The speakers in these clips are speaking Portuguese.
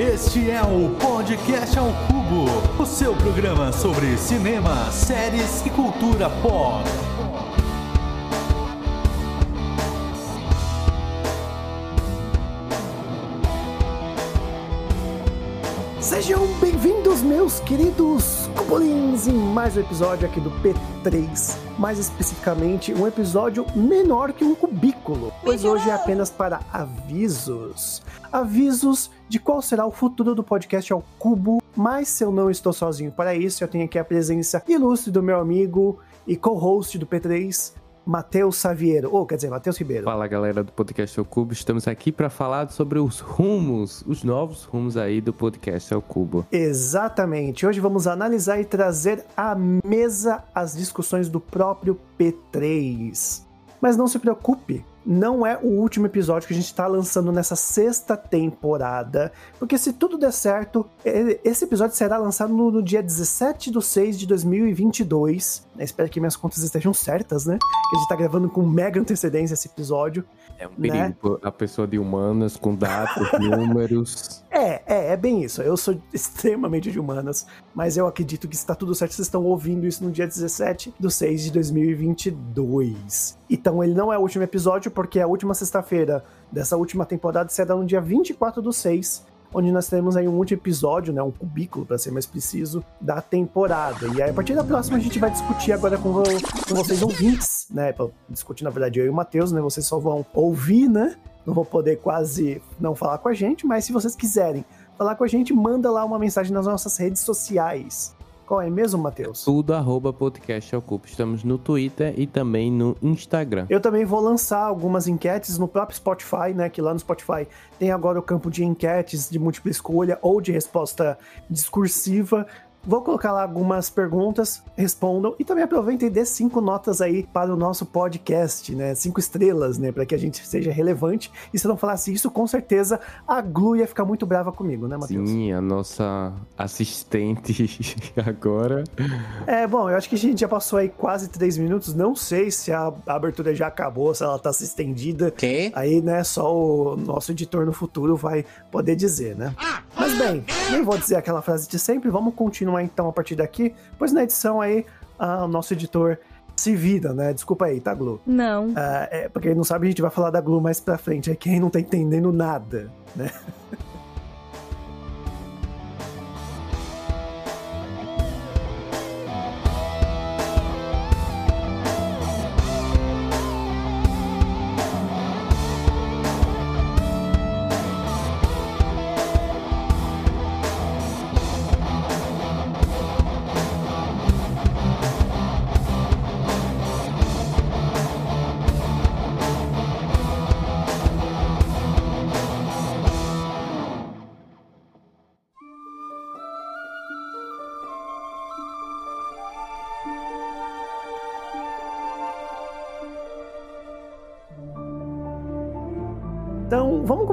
Este é o Podcast ao Cubo, o seu programa sobre cinema, séries e cultura pop. Sejam bem-vindos, meus queridos cubolins, em mais um episódio aqui do P3. Mais especificamente, um episódio menor que um cubículo, pois hoje é apenas para avisos. Avisos de qual será o futuro do podcast ao cubo, mas se eu não estou sozinho para isso, eu tenho aqui a presença ilustre do meu amigo e co-host do P3, Matheus Saviero, ou quer dizer, Matheus Ribeiro. Fala galera do Podcast ao Cubo, estamos aqui para falar sobre os rumos, os novos rumos aí do Podcast ao Cubo. Exatamente, hoje vamos analisar e trazer à mesa as discussões do próprio P3. Mas não se preocupe, não é o último episódio que a gente está lançando nessa sexta temporada, porque se tudo der certo, esse episódio será lançado no, no dia 17 de 6 de 2022. Eu espero que minhas contas estejam certas, né? Que a gente está gravando com mega antecedência esse episódio. É um perigo né? a pessoa de humanas com dados, números. É, é, é bem isso. Eu sou extremamente de humanas, mas eu acredito que está tudo certo. Vocês estão ouvindo isso no dia 17 de 6 de 2022. Então ele não é o último episódio, porque a última sexta-feira dessa última temporada será no dia 24 do 6, onde nós teremos aí um último episódio, né, um cubículo, para ser mais preciso, da temporada. E aí, a partir da próxima, a gente vai discutir agora com, com vocês ouvintes, né, pra discutir, na verdade, eu e o Matheus, né, vocês só vão ouvir, né, não vão poder quase não falar com a gente, mas se vocês quiserem falar com a gente, manda lá uma mensagem nas nossas redes sociais. Qual é mesmo, Matheus? Tudo arroba podcast Ocupa. Estamos no Twitter e também no Instagram. Eu também vou lançar algumas enquetes no próprio Spotify, né? Que lá no Spotify tem agora o campo de enquetes de múltipla escolha ou de resposta discursiva. Vou colocar lá algumas perguntas, respondam e também aproveitem e dê cinco notas aí para o nosso podcast, né? Cinco estrelas, né? Para que a gente seja relevante. E se eu não falasse isso, com certeza a Glu ia ficar muito brava comigo, né, Matheus? Sim, a nossa assistente agora. É, bom, eu acho que a gente já passou aí quase três minutos. Não sei se a abertura já acabou, se ela tá se estendida. Que? Aí, né, só o nosso editor no futuro vai poder dizer, né? Mas bem, nem vou dizer aquela frase de sempre, vamos continuar continuar então a partir daqui, pois na edição aí o nosso editor se vira, né? Desculpa aí, tá, Glu? Não. Ah, é, pra quem não sabe, a gente vai falar da Glu mais pra frente. É quem não tá entendendo nada, né?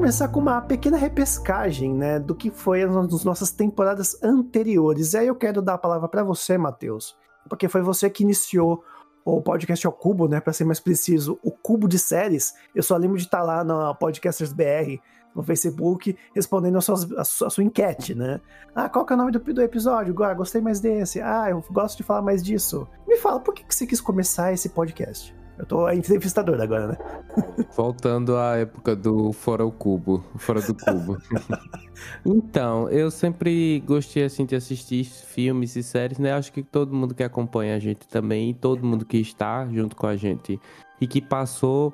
começar com uma pequena repescagem, né, do que foi as nossas temporadas anteriores. E aí eu quero dar a palavra para você, Matheus, porque foi você que iniciou o podcast ao cubo, né, para ser mais preciso, o cubo de séries. Eu só lembro de estar tá lá na Podcasters BR no Facebook respondendo a sua, a sua, a sua enquete, né? Ah, qual que é o nome do, do episódio? Ah, gostei mais desse. Ah, eu gosto de falar mais disso. Me fala, por que, que você quis começar esse podcast? Eu tô entrevistador agora, né? Voltando à época do Fora o Cubo, Fora do Cubo. então, eu sempre gostei assim de assistir filmes e séries, né? Acho que todo mundo que acompanha a gente também, todo mundo que está junto com a gente e que passou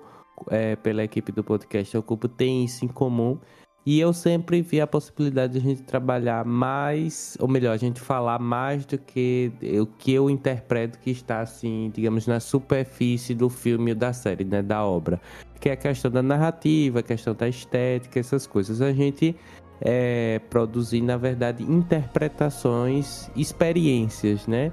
é, pela equipe do podcast ao Cubo tem isso em comum. E eu sempre vi a possibilidade de a gente trabalhar mais, ou melhor, a gente falar mais do que o que eu interpreto que está, assim, digamos, na superfície do filme ou da série, né, da obra. Que é a questão da narrativa, a questão da estética, essas coisas. A gente é, produzir, na verdade, interpretações, experiências, né?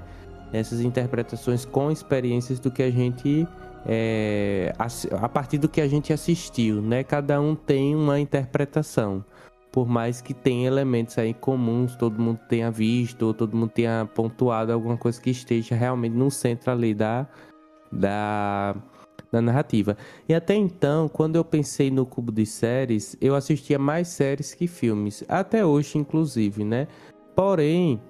Essas interpretações com experiências do que a gente é, a, a, partir do que a gente assistiu, né? Cada um tem uma interpretação. Por mais que tenha elementos aí comuns, todo mundo tenha visto, ou todo mundo tenha pontuado alguma coisa que esteja realmente no centro ali da, da da narrativa. E até então, quando eu pensei no cubo de séries, eu assistia mais séries que filmes, até hoje inclusive, né? Porém,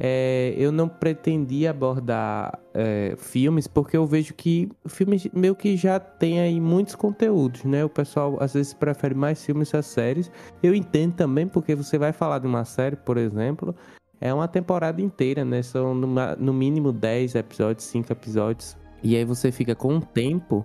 é, eu não pretendia abordar é, filmes porque eu vejo que filmes meio que já tem aí muitos conteúdos, né? O pessoal às vezes prefere mais filmes a séries. Eu entendo também porque você vai falar de uma série, por exemplo, é uma temporada inteira, né? São no mínimo 10 episódios, 5 episódios. E aí você fica com um tempo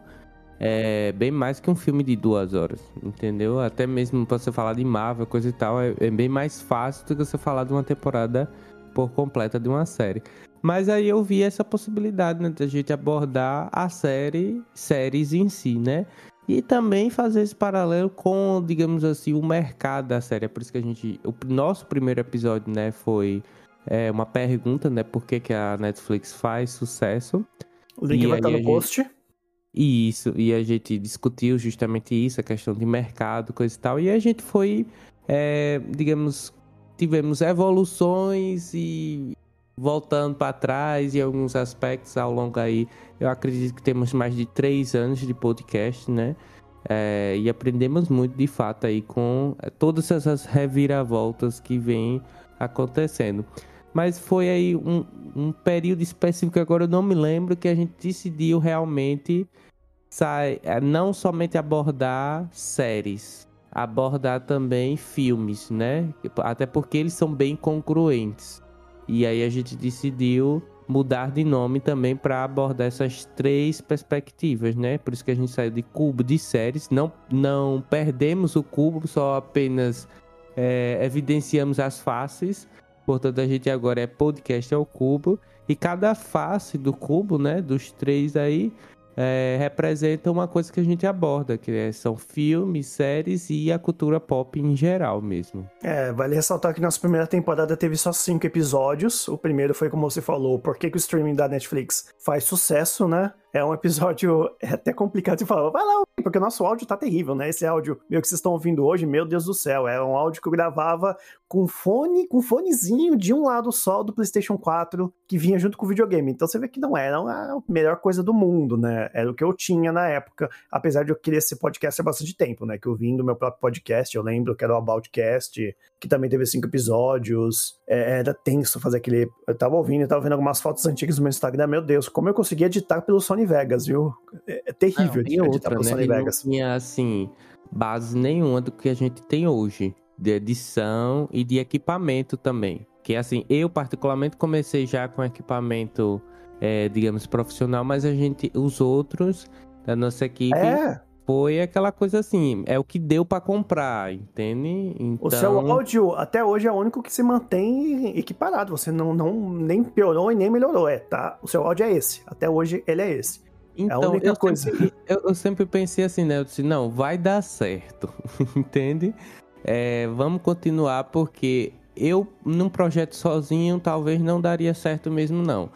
é, bem mais que um filme de duas horas, entendeu? Até mesmo pra você falar de Marvel, coisa e tal, é, é bem mais fácil do que você falar de uma temporada por completa de uma série. Mas aí eu vi essa possibilidade, né, a gente abordar a série, séries em si, né? E também fazer esse paralelo com, digamos assim, o mercado da série. É por isso que a gente. O nosso primeiro episódio, né, foi é, uma pergunta, né? Por que, que a Netflix faz sucesso. O link e vai estar no post. Gente... Isso, e a gente discutiu justamente isso, a questão de mercado, coisa e tal. E a gente foi, é, digamos, tivemos evoluções e voltando para trás em alguns aspectos ao longo aí. Eu acredito que temos mais de três anos de podcast, né? É, e aprendemos muito de fato aí com é, todas essas reviravoltas que vêm acontecendo. Mas foi aí um, um período específico, agora eu não me lembro, que a gente decidiu realmente sai, é, não somente abordar séries, abordar também filmes, né? Até porque eles são bem congruentes. E aí a gente decidiu mudar de nome também para abordar essas três perspectivas, né? Por isso que a gente saiu de cubo de séries. Não, não perdemos o cubo, só apenas é, evidenciamos as faces. Portanto, a gente agora é podcast ao cubo. E cada face do cubo, né? Dos três aí, é, representa uma coisa que a gente aborda, que é, são filmes, séries e a cultura pop em geral mesmo. É, vale ressaltar que nossa primeira temporada teve só cinco episódios. O primeiro foi, como você falou, por que, que o streaming da Netflix faz sucesso, né? É um episódio é até complicado de falar. Vai lá, porque o nosso áudio tá terrível, né? Esse áudio meu que vocês estão ouvindo hoje, meu Deus do céu, é um áudio que eu gravava com fone, com fonezinho de um lado só do PlayStation 4 que vinha junto com o videogame. Então você vê que não era a melhor coisa do mundo, né? Era o que eu tinha na época, apesar de eu querer ser podcast há bastante tempo, né? Que eu vim do meu próprio podcast, eu lembro que era o Aboutcast, que também teve cinco episódios. É, era tenso fazer aquele. Eu tava ouvindo, eu tava vendo algumas fotos antigas no meu Instagram. Meu Deus, como eu consegui editar pelo Sony Vegas, viu? É, é terrível não, editar outra, pelo né? Sony Vegas. Não tinha, assim, base nenhuma do que a gente tem hoje, de edição e de equipamento também. Que assim, eu particularmente comecei já com equipamento, é, digamos, profissional, mas a gente, os outros da nossa equipe. É foi aquela coisa assim, é o que deu para comprar, entende? Então... O seu então áudio até hoje é o único que se mantém equiparado, você não, não nem piorou e nem melhorou, é, tá? O seu áudio é esse, até hoje ele é esse. Então, é a então, única eu coisa. Sempre, eu, eu, sempre pensei assim, né? Eu disse, não, vai dar certo, entende? É, vamos continuar porque eu, num projeto sozinho, talvez não daria certo mesmo, não.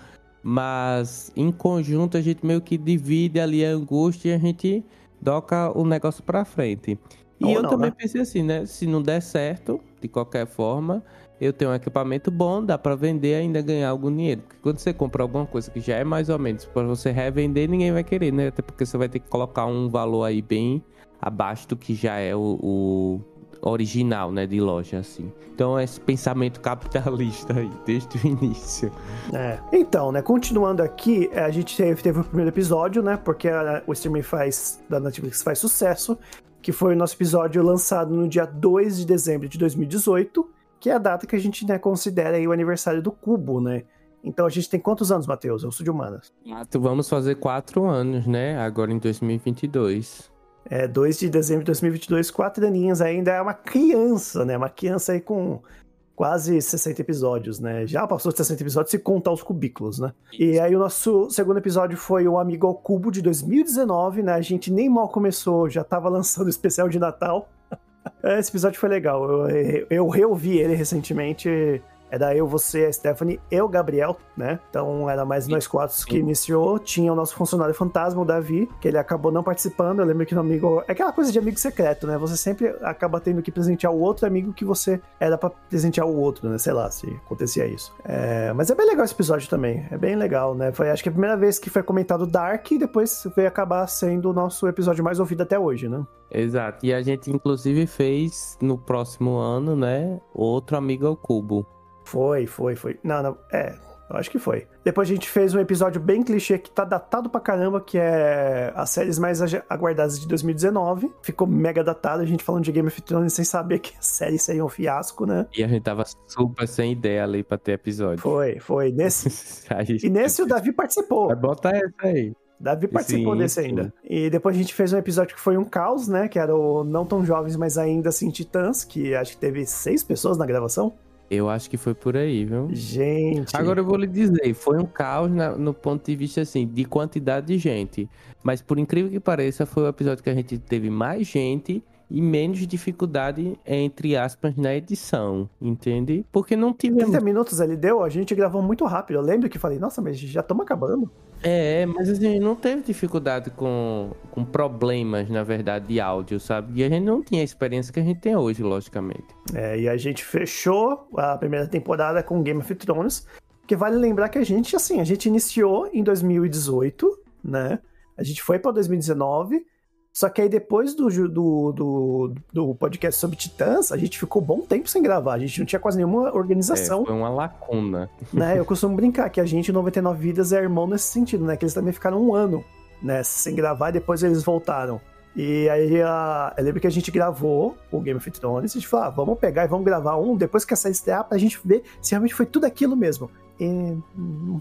Mas em conjunto a gente meio que divide ali a angústia e a gente toca o negócio pra frente. E Ou eu não, também né? pensei assim, né? Se não der certo, de qualquer forma, eu tenho um equipamento bom, dá para vender e ainda ganhar algum dinheiro. Porque quando você compra alguma coisa que já é mais ou menos para você revender, ninguém vai querer, né? Até porque você vai ter que colocar um valor aí bem abaixo do que já é o, o original, né, de loja, assim. Então, é esse pensamento capitalista aí, desde o início. É. Então, né, continuando aqui, é, a gente teve, teve o primeiro episódio, né, porque a, o streaming faz, da Netflix faz sucesso, que foi o nosso episódio lançado no dia 2 de dezembro de 2018, que é a data que a gente, né, considera aí o aniversário do Cubo, né. Então a gente tem quantos anos, Matheus? Eu sou de humanas. Vamos fazer quatro anos, né? Agora em 2022 é, 2 de dezembro de 2022, quatro aninhos ainda é uma criança, né? Uma criança aí com quase 60 episódios, né? Já passou de 60 episódios se contar os cubículos, né? E aí o nosso segundo episódio foi o Amigo ao Cubo de 2019, né? A gente nem mal começou, já tava lançando o especial de Natal. Esse episódio foi legal. Eu, eu reouvi ele recentemente Era eu, você, a Stephanie e o Gabriel, né? Então era mais nós quatro que iniciou. Tinha o nosso funcionário fantasma, o Davi, que ele acabou não participando. Eu lembro que no amigo. É aquela coisa de amigo secreto, né? Você sempre acaba tendo que presentear o outro amigo que você era pra presentear o outro, né? Sei lá se acontecia isso. É... Mas é bem legal esse episódio também. É bem legal, né? Foi acho que a primeira vez que foi comentado Dark e depois veio acabar sendo o nosso episódio mais ouvido até hoje, né? Exato. E a gente, inclusive, fez no próximo ano, né? Outro Amigo ao Cubo. Foi, foi, foi. Não, não. É, eu acho que foi. Depois a gente fez um episódio bem clichê que tá datado pra caramba, que é as séries mais aguardadas de 2019. Ficou mega datado, a gente falando de Game of Thrones sem saber que a série seria um fiasco, né? E a gente tava super sem ideia ali pra ter episódio. Foi, foi. Nesse... e nesse o Davi participou. Vai botar essa aí. Davi participou sim, desse ainda. Sim. E depois a gente fez um episódio que foi um caos, né? Que era o Não Tão Jovens, mas ainda assim Titãs, que acho que teve seis pessoas na gravação. Eu acho que foi por aí, viu? Gente. Agora eu vou lhe dizer, foi um caos na, no ponto de vista assim, de quantidade de gente. Mas por incrível que pareça, foi o episódio que a gente teve mais gente e menos dificuldade, entre aspas, na edição, entende? Porque não tivemos. 30 minutos ele deu, a gente gravou muito rápido. Eu lembro que falei, nossa, mas já estamos acabando. É, mas a gente não teve dificuldade com, com problemas, na verdade, de áudio, sabe? E a gente não tinha a experiência que a gente tem hoje, logicamente. É, e a gente fechou a primeira temporada com Game of Thrones, que vale lembrar que a gente, assim, a gente iniciou em 2018, né? A gente foi para 2019 só que aí depois do, do, do, do, podcast sobre Titãs, a gente ficou bom tempo sem gravar. A gente não tinha quase nenhuma organização. É, foi uma lacuna. Né? Eu costumo brincar que a gente, 99 Vidas, é irmão nesse sentido, né? Que eles também ficaram um ano né, sem gravar e depois eles voltaram. E aí a, eu lembro que a gente gravou o Game of Thrones e a gente falou: ah, vamos pegar e vamos gravar um depois que essa estrear pra gente ver se realmente foi tudo aquilo mesmo. E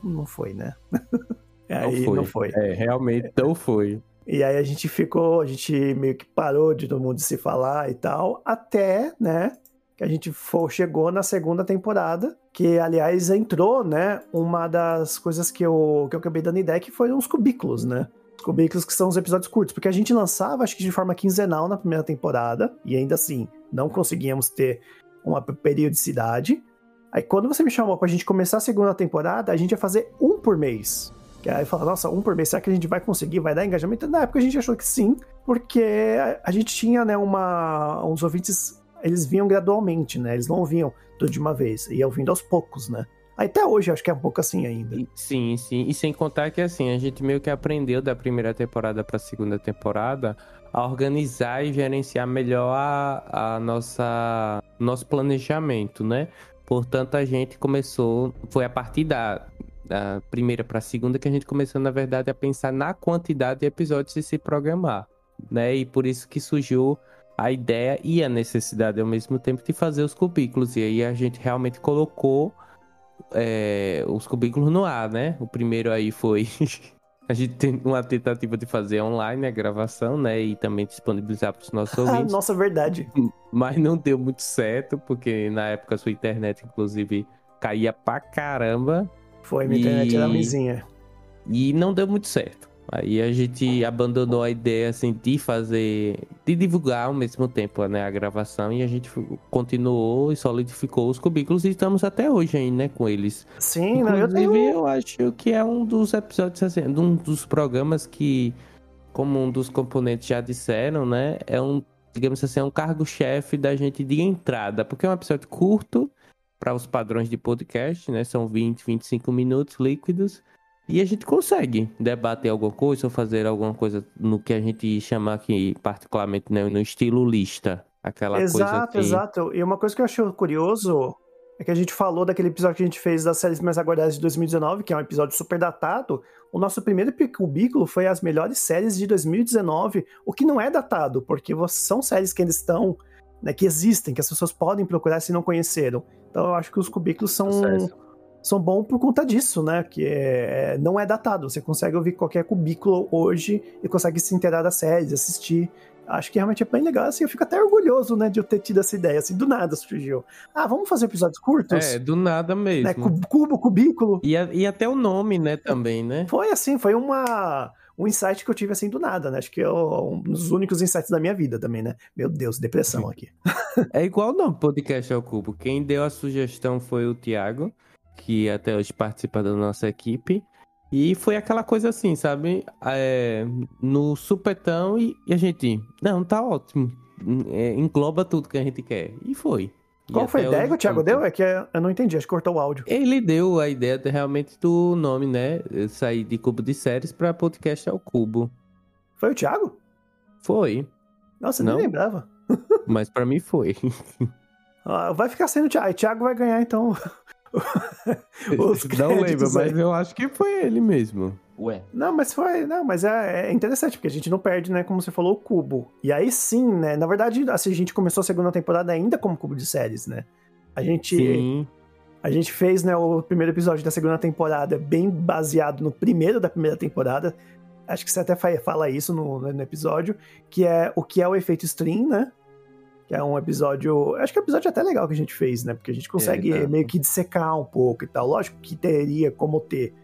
não foi, né? aí não foi. Não foi. É, realmente não foi. E aí a gente ficou, a gente meio que parou de todo mundo se falar e tal, até, né, que a gente for, chegou na segunda temporada, que aliás entrou, né, uma das coisas que eu, que eu acabei dando ideia que foram os cubículos, né? Os cubículos que são os episódios curtos, porque a gente lançava, acho que de forma quinzenal na primeira temporada, e ainda assim, não conseguíamos ter uma periodicidade. Aí quando você me chamou pra gente começar a segunda temporada, a gente ia fazer um por mês. Que aí fala, nossa, um por mês, será que a gente vai conseguir? Vai dar engajamento? Na época a gente achou que sim, porque a gente tinha, né, uma. Uns ouvintes, eles vinham gradualmente, né? Eles não vinham tudo de uma vez, iam vindo aos poucos, né? Até hoje acho que é um pouco assim ainda. Sim, sim. E sem contar que assim, a gente meio que aprendeu da primeira temporada para a segunda temporada a organizar e gerenciar melhor a, a nossa nosso planejamento, né? Portanto, a gente começou, foi a partir da da primeira para a segunda que a gente começou, na verdade, a pensar na quantidade de episódios e se programar, né? E por isso que surgiu a ideia e a necessidade ao mesmo tempo de fazer os cubículos. E aí a gente realmente colocou é, os cubículos no ar, né? O primeiro aí foi. a gente tem uma tentativa de fazer online a gravação, né? E também disponibilizar para os nossos ouvintes. Nossa, verdade. Mas não deu muito certo, porque na época a sua internet, inclusive, caía pra caramba. Foi, minha e... internet era mizinha. E não deu muito certo. Aí a gente abandonou a ideia assim de fazer, de divulgar ao mesmo tempo né, a gravação e a gente continuou e solidificou os cubículos e estamos até hoje ainda né, com eles. Sim, não, eu tenho... eu acho que é um dos episódios, assim, um dos programas que, como um dos componentes já disseram, né, é um, digamos assim, é um cargo-chefe da gente de entrada, porque é um episódio curto, para os padrões de podcast, né? São 20, 25 minutos líquidos. E a gente consegue debater alguma coisa ou fazer alguma coisa no que a gente chama aqui, particularmente né, no estilo lista. Aquela exato, coisa que... exato. E uma coisa que eu achei curioso é que a gente falou daquele episódio que a gente fez das séries mais aguardadas de 2019, que é um episódio super datado. O nosso primeiro cubículo foi as melhores séries de 2019, o que não é datado, porque são séries que ainda estão, né, que existem, que as pessoas podem procurar se não conheceram. Então eu acho que os cubículos são, são bons por conta disso, né? Que é, não é datado. Você consegue ouvir qualquer cubículo hoje e consegue se inteirar da série, assistir. Acho que realmente é bem legal, assim, eu fico até orgulhoso, né, de eu ter tido essa ideia, assim, do nada surgiu. Ah, vamos fazer episódios curtos? É, do nada mesmo. Né, cubo, cubículo. E, a, e até o nome, né, também, né? Foi assim, foi uma um insight que eu tive assim do nada, né? Acho que é um dos únicos insights da minha vida também, né? Meu Deus, depressão aqui. é igual não, podcast ao cubo. Quem deu a sugestão foi o Thiago, que até hoje participa da nossa equipe. E foi aquela coisa assim, sabe? É, no supetão e, e, a gente, não, tá ótimo. É, engloba tudo que a gente quer. E foi. Qual foi a ideia que o Thiago deu? É que eu não entendi, acho que cortou o áudio. Ele deu a ideia de, realmente do nome, né? Sair de cubo de séries pra podcast ao cubo. Foi o Thiago? Foi. Nossa, eu nem lembrava. Mas pra mim foi. Ah, vai ficar sendo o Thiago. Thiago vai ganhar, então. não lembro, mas eu acho que foi ele mesmo. Ué. Não, mas foi. Não, mas é, é, interessante, porque a gente não perde, né? Como você falou, o cubo. E aí sim, né? Na verdade, assim, a gente começou a segunda temporada ainda como cubo de séries, né? A gente. Sim. A gente fez, né, o primeiro episódio da segunda temporada bem baseado no primeiro da primeira temporada. Acho que você até fala isso no, no episódio, que é o que é o efeito stream, né? que é um episódio. Acho que é um episódio até legal que a gente fez, né? Porque a gente consegue é, meio que dissecar um pouco e tal. Lógico que teria como ter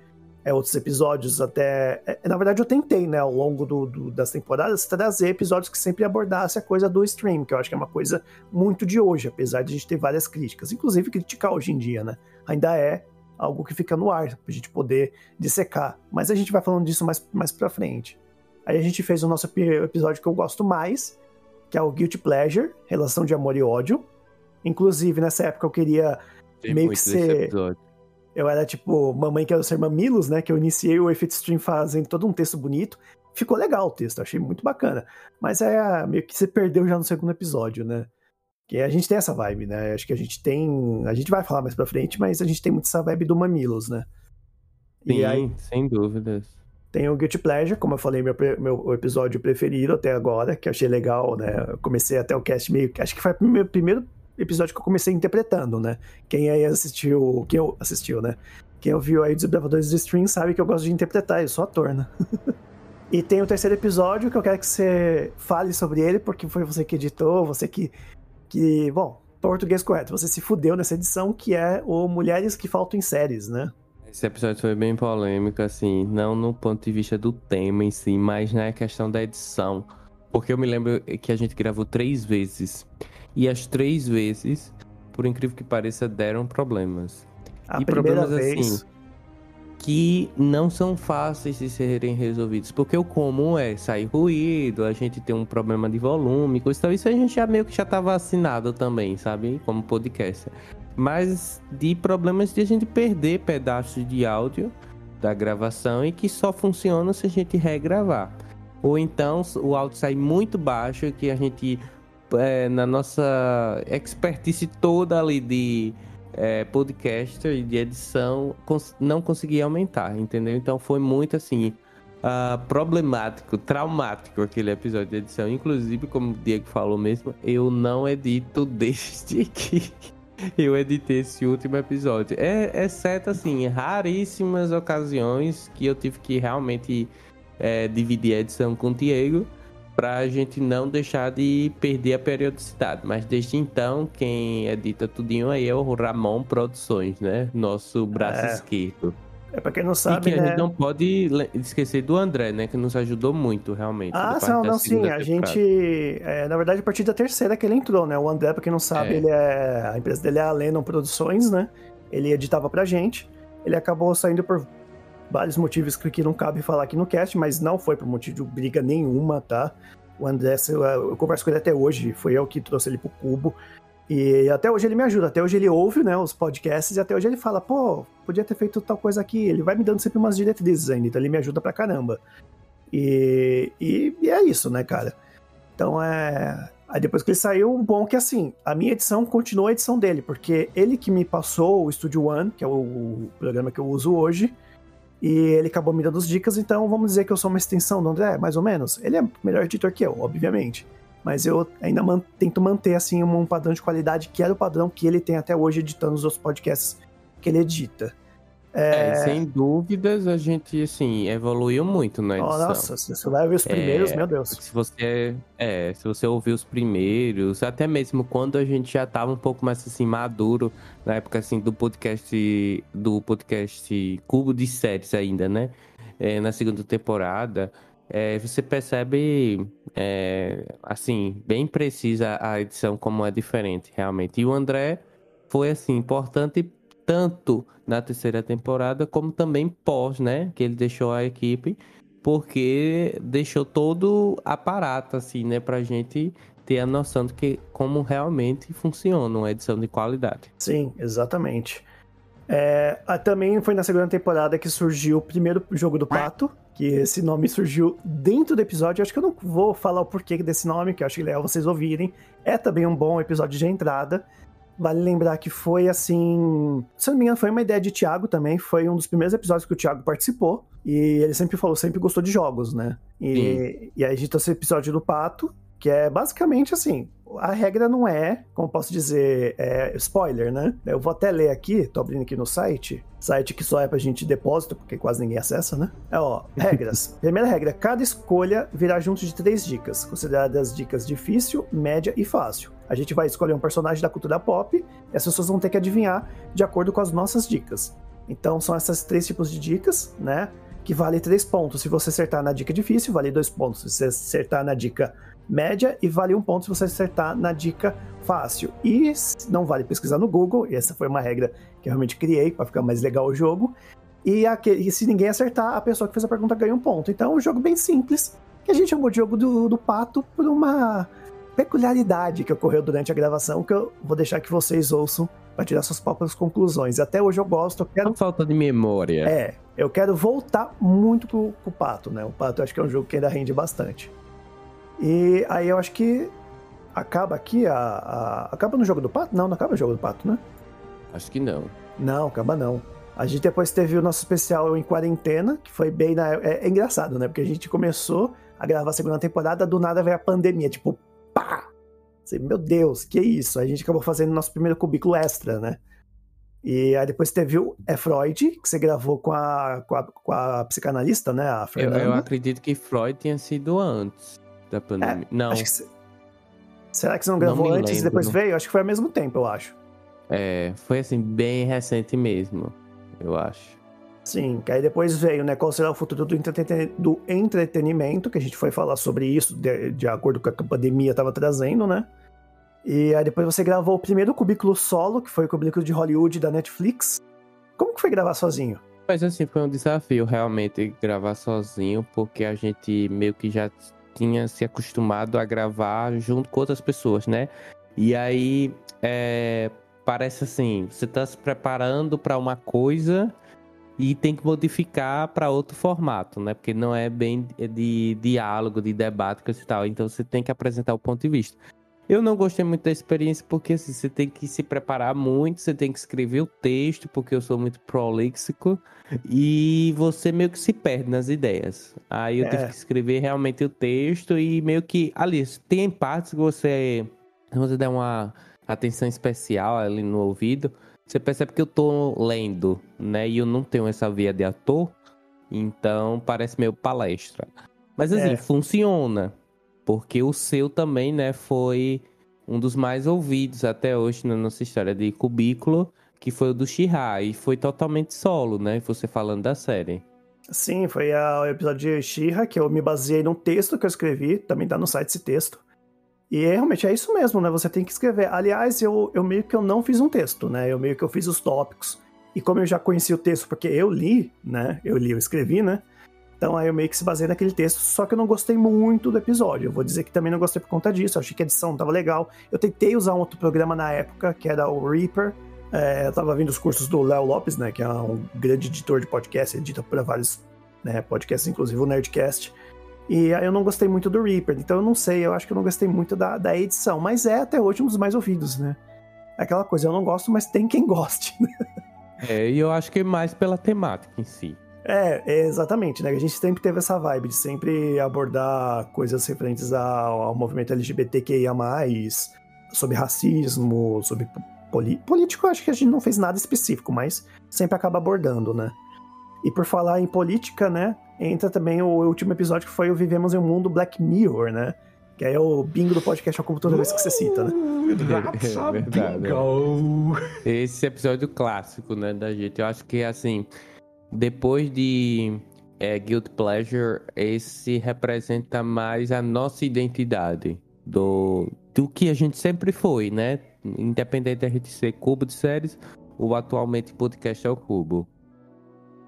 é, outros episódios até. É, na verdade, eu tentei, né, ao longo do, do, das temporadas, trazer episódios que sempre abordasse a coisa do stream, que eu acho que é uma coisa muito de hoje, apesar de a gente ter várias críticas. Inclusive, criticar hoje em dia, né? Ainda é algo que fica no ar, pra gente poder dissecar. Mas a gente vai falando disso mais, mais pra frente. Aí a gente fez o nosso episódio que eu gosto mais, que é o Guilty Pleasure, relação de amor e ódio. Inclusive, nessa época eu queria Tem meio que ser. Eu era tipo, mamãe quero ser mamilos, né? Que eu iniciei o Effect Stream fazendo todo um texto bonito. Ficou legal o texto, achei muito bacana. Mas é meio que se perdeu já no segundo episódio, né? Que a gente tem essa vibe, né? Acho que a gente tem. A gente vai falar mais pra frente, mas a gente tem muito essa vibe do mamilos, né? Sim, aí, sem dúvidas. Tem o Guilty Pleasure, como eu falei, meu, meu episódio preferido até agora, que eu achei legal, né? Eu comecei até o cast meio. Acho que foi o meu primeiro episódio que eu comecei interpretando, né? Quem aí assistiu. Quem assistiu, né? Quem ouviu aí desbravadores de stream sabe que eu gosto de interpretar, eu sou ator, né? e tem o terceiro episódio que eu quero que você fale sobre ele, porque foi você que editou, você que. que bom, português correto, você se fudeu nessa edição, que é o Mulheres que Faltam em Séries, né? Esse episódio foi bem polêmico, assim, não no ponto de vista do tema em si, mas na questão da edição. Porque eu me lembro que a gente gravou três vezes. E as três vezes, por incrível que pareça, deram problemas. A e problemas vez... assim que não são fáceis de serem resolvidos. Porque o comum é sair ruído, a gente tem um problema de volume, coisa tal. Isso a gente já meio que já tá vacinado também, sabe? Como podcast mas de problemas de a gente perder pedaços de áudio da gravação e que só funciona se a gente regravar. Ou então o áudio sai muito baixo que a gente, é, na nossa expertise toda ali de é, podcaster e de edição, cons não conseguia aumentar, entendeu? Então foi muito assim. Uh, problemático, traumático aquele episódio de edição. Inclusive, como o Diego falou mesmo, eu não edito desde que eu editei esse último episódio. É, exceto, assim, raríssimas ocasiões que eu tive que realmente é, dividir a edição com o Diego pra gente não deixar de perder a periodicidade. Mas desde então, quem edita tudinho aí é o Ramon Produções, né? Nosso braço é. esquerdo. É pra quem não sabe, e que né? a gente não pode esquecer do André, né? Que nos ajudou muito, realmente. Ah, não, não, sim. A gente... É, na verdade, a partir da terceira que ele entrou, né? O André, pra quem não sabe, é. ele é... A empresa dele é a Lennon Produções, né? Ele editava pra gente. Ele acabou saindo por vários motivos que não cabe falar aqui no cast, mas não foi por motivo de briga nenhuma, tá? O André, eu, eu converso com ele até hoje, foi eu que trouxe ele pro Cubo. E até hoje ele me ajuda, até hoje ele ouve, né, os podcasts, e até hoje ele fala, pô, podia ter feito tal coisa aqui. Ele vai me dando sempre umas diretrizes ainda, então ele me ajuda pra caramba. E, e, e é isso, né, cara? Então é. Aí depois que ele saiu, bom é que assim, a minha edição continua a edição dele, porque ele que me passou o Studio One, que é o programa que eu uso hoje, e ele acabou me dando as dicas, então vamos dizer que eu sou uma extensão do André, mais ou menos. Ele é melhor editor que eu, obviamente mas eu ainda man tento manter assim um padrão de qualidade que era o padrão que ele tem até hoje editando os outros podcasts que ele edita. É... é sem dúvidas a gente assim evoluiu muito na edição. nossa, se você vai ver os primeiros, é, meu Deus. Se você é, se você ouvir os primeiros, até mesmo quando a gente já tava um pouco mais assim maduro na época assim do podcast do podcast Cubo de Séries ainda, né? é, na segunda temporada, é, você percebe, é, assim, bem precisa a edição como é diferente, realmente. E o André foi, assim, importante tanto na terceira temporada como também pós, né? Que ele deixou a equipe, porque deixou todo aparato, assim, né? Pra gente ter a noção de que como realmente funciona uma edição de qualidade. Sim, exatamente. É, também foi na segunda temporada que surgiu o primeiro jogo do Pato, que esse nome surgiu dentro do episódio. Acho que eu não vou falar o porquê desse nome, que eu acho que é legal vocês ouvirem. É também um bom episódio de entrada. Vale lembrar que foi assim. Se eu não me engano, foi uma ideia de Thiago também. Foi um dos primeiros episódios que o Thiago participou. E ele sempre falou, sempre gostou de jogos, né? E, e aí a gente trouxe o episódio do Pato, que é basicamente assim: a regra não é, como posso dizer, é spoiler, né? Eu vou até ler aqui, tô abrindo aqui no site, site que só é pra gente depósito, porque quase ninguém acessa, né? É, ó, regras. Primeira regra, cada escolha virá junto de três dicas, consideradas dicas difícil, média e fácil. A gente vai escolher um personagem da cultura pop e as pessoas vão ter que adivinhar de acordo com as nossas dicas. Então são esses três tipos de dicas, né? Que vale três pontos se você acertar na dica difícil, vale dois pontos se você acertar na dica média e vale um ponto se você acertar na dica fácil. E não vale pesquisar no Google, e essa foi uma regra que eu realmente criei para ficar mais legal o jogo. E, aquele, e, se ninguém acertar, a pessoa que fez a pergunta ganha um ponto. Então é um jogo bem simples, que a gente chamou de jogo do, do pato por uma peculiaridade que ocorreu durante a gravação, que eu vou deixar que vocês ouçam para tirar suas próprias conclusões. Até hoje eu gosto. Eu quero... Uma falta de memória. É, eu quero voltar muito pro, pro Pato, né? O Pato eu acho que é um jogo que ainda rende bastante. E aí eu acho que acaba aqui a, a, Acaba no jogo do pato? Não, não acaba no jogo do pato, né? Acho que não. Não, acaba não. A gente depois teve o nosso especial em quarentena, que foi bem na. É, é engraçado, né? Porque a gente começou a gravar a segunda temporada, do nada veio a pandemia, tipo, pá! Assim, meu Deus, que isso? A gente acabou fazendo nosso primeiro cubículo extra, né? E aí depois teve o É Freud, que você gravou com a, com a, com a psicanalista, né? A. Eu, eu acredito que Freud tinha sido antes da pandemia. É, não. Que Será que você não gravou não antes lembro, e depois não... veio? Acho que foi ao mesmo tempo, eu acho. É, foi assim, bem recente mesmo, eu acho. Sim, que aí depois veio, né? Qual será o futuro do, entreten do entretenimento, que a gente foi falar sobre isso, de, de acordo com o que a pandemia estava trazendo, né? E aí depois você gravou o primeiro cubículo solo, que foi o cubículo de Hollywood da Netflix. Como que foi gravar sozinho? Mas assim, foi um desafio realmente gravar sozinho, porque a gente meio que já tinha se acostumado a gravar junto com outras pessoas, né? E aí é, parece assim, você está se preparando para uma coisa e tem que modificar para outro formato, né? Porque não é bem de diálogo, de debate e tal. Então você tem que apresentar o ponto de vista. Eu não gostei muito da experiência porque assim, você tem que se preparar muito, você tem que escrever o texto, porque eu sou muito prolíxico, e você meio que se perde nas ideias. Aí eu é. tive que escrever realmente o texto e meio que. Ali, tem partes que você. Você dá uma atenção especial ali no ouvido, você percebe que eu tô lendo, né? E eu não tenho essa via de ator, então parece meio palestra. Mas assim, é. funciona. Porque o seu também, né, foi um dos mais ouvidos até hoje na nossa história de Cubículo, que foi o do Shihá, e foi totalmente solo, né, você falando da série. Sim, foi o episódio de Shira que eu me baseei num texto que eu escrevi, também tá no site esse texto. E é, realmente é isso mesmo, né? Você tem que escrever. Aliás, eu, eu meio que eu não fiz um texto, né? Eu meio que eu fiz os tópicos. E como eu já conheci o texto, porque eu li, né? Eu li, eu escrevi, né? Então aí eu meio que se baseei naquele texto, só que eu não gostei muito do episódio. Eu vou dizer que também não gostei por conta disso. Eu achei que a edição tava legal. Eu tentei usar um outro programa na época, que era o Reaper. É, eu tava vendo os cursos do Léo Lopes, né? Que é um grande editor de podcast, edita para vários né, podcasts, inclusive o Nerdcast. E eu não gostei muito do Reaper. Então eu não sei, eu acho que eu não gostei muito da, da edição. Mas é até hoje um dos mais ouvidos, né? É aquela coisa, eu não gosto, mas tem quem goste. é, e eu acho que mais pela temática em si. É, é, exatamente, né? A gente sempre teve essa vibe de sempre abordar coisas referentes ao, ao movimento LGBTQIA, sobre racismo, sobre político, acho que a gente não fez nada específico, mas sempre acaba abordando, né? E por falar em política, né? Entra também o último episódio que foi o Vivemos em um Mundo Black Mirror, né? Que aí é o bingo do podcast ao toda vez que você cita, né? That's a bingo! Esse episódio clássico, né, da gente. Eu acho que, assim, depois de é, Guild Pleasure, esse representa mais a nossa identidade do, do que a gente sempre foi, né? Independente da gente ser cubo de séries, o atualmente podcast é o cubo.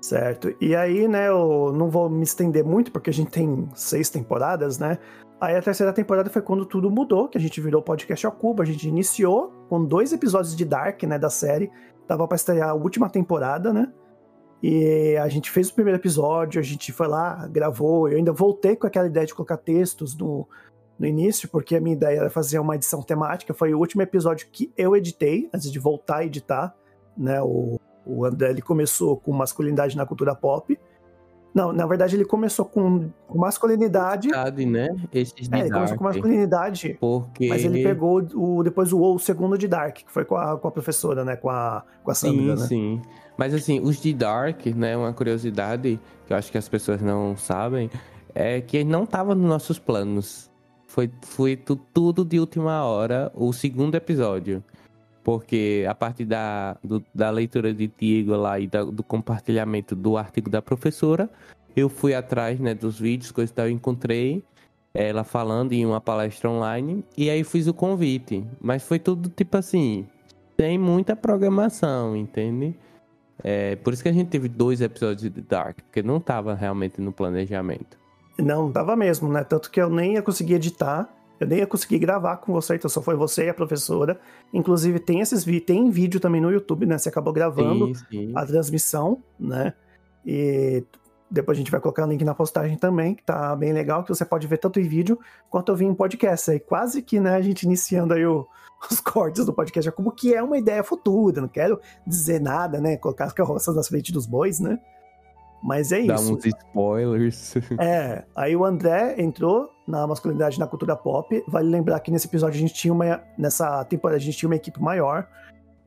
Certo. E aí, né, eu não vou me estender muito, porque a gente tem seis temporadas, né? Aí a terceira temporada foi quando tudo mudou, que a gente virou podcast ao cubo, a gente iniciou com dois episódios de Dark, né, da série. Tava pra estrear a última temporada, né? E a gente fez o primeiro episódio, a gente foi lá, gravou. Eu ainda voltei com aquela ideia de colocar textos no, no início, porque a minha ideia era fazer uma edição temática. Foi o último episódio que eu editei, antes de voltar a editar, né? O, o André ele começou com masculinidade na cultura pop. Não, na verdade ele começou com, com masculinidade. né? Esses é, ele começou com masculinidade. Porque... Mas ele pegou o, depois o, o segundo de Dark, que foi com a, com a professora, né? Com a, com a Sandra, sim, né? Sim, Mas assim, os de Dark, né? Uma curiosidade que eu acho que as pessoas não sabem é que não estava nos nossos planos. Foi, foi tudo de última hora, o segundo episódio porque a partir da, do, da leitura de Tiago lá e da, do compartilhamento do artigo da professora, eu fui atrás né, dos vídeos, coisas que eu encontrei ela falando em uma palestra online, e aí fiz o convite. Mas foi tudo tipo assim, tem muita programação, entende? É, por isso que a gente teve dois episódios de Dark, porque não estava realmente no planejamento. Não, não tava mesmo, né? Tanto que eu nem ia conseguir editar eu nem ia conseguir gravar com você, então só foi você e a professora. Inclusive, tem esses vídeos, tem vídeo também no YouTube, né? Você acabou gravando sim, sim. a transmissão, né? E depois a gente vai colocar o link na postagem também, que tá bem legal, que você pode ver tanto em vídeo quanto eu vi em podcast. Aí quase que, né, a gente iniciando aí o, os cortes do podcast, como que é uma ideia futura, não quero dizer nada, né? Colocar as carroças nas frente dos bois, né? Mas é Dá isso. uns spoilers. É, aí o André entrou na masculinidade na cultura pop. Vale lembrar que nesse episódio a gente tinha uma. Nessa temporada a gente tinha uma equipe maior,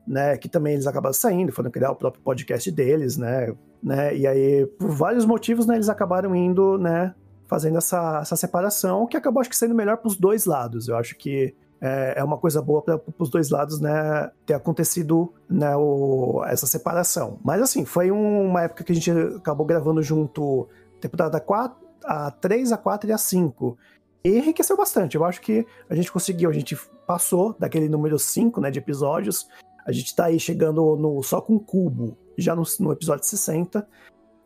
né? Que também eles acabaram saindo, foram criar o próprio podcast deles, né? né e aí, por vários motivos, né, eles acabaram indo, né? Fazendo essa, essa separação, que acabou acho que sendo melhor para os dois lados. Eu acho que é, é uma coisa boa para os dois lados, né, ter acontecido né, o, essa separação. Mas assim, foi um, uma época que a gente acabou gravando junto temporada 4, a 3, a 4 e a 5. E enriqueceu bastante. Eu acho que a gente conseguiu, a gente passou daquele número 5 né, de episódios. A gente tá aí chegando no, só com cubo, já no, no episódio 60.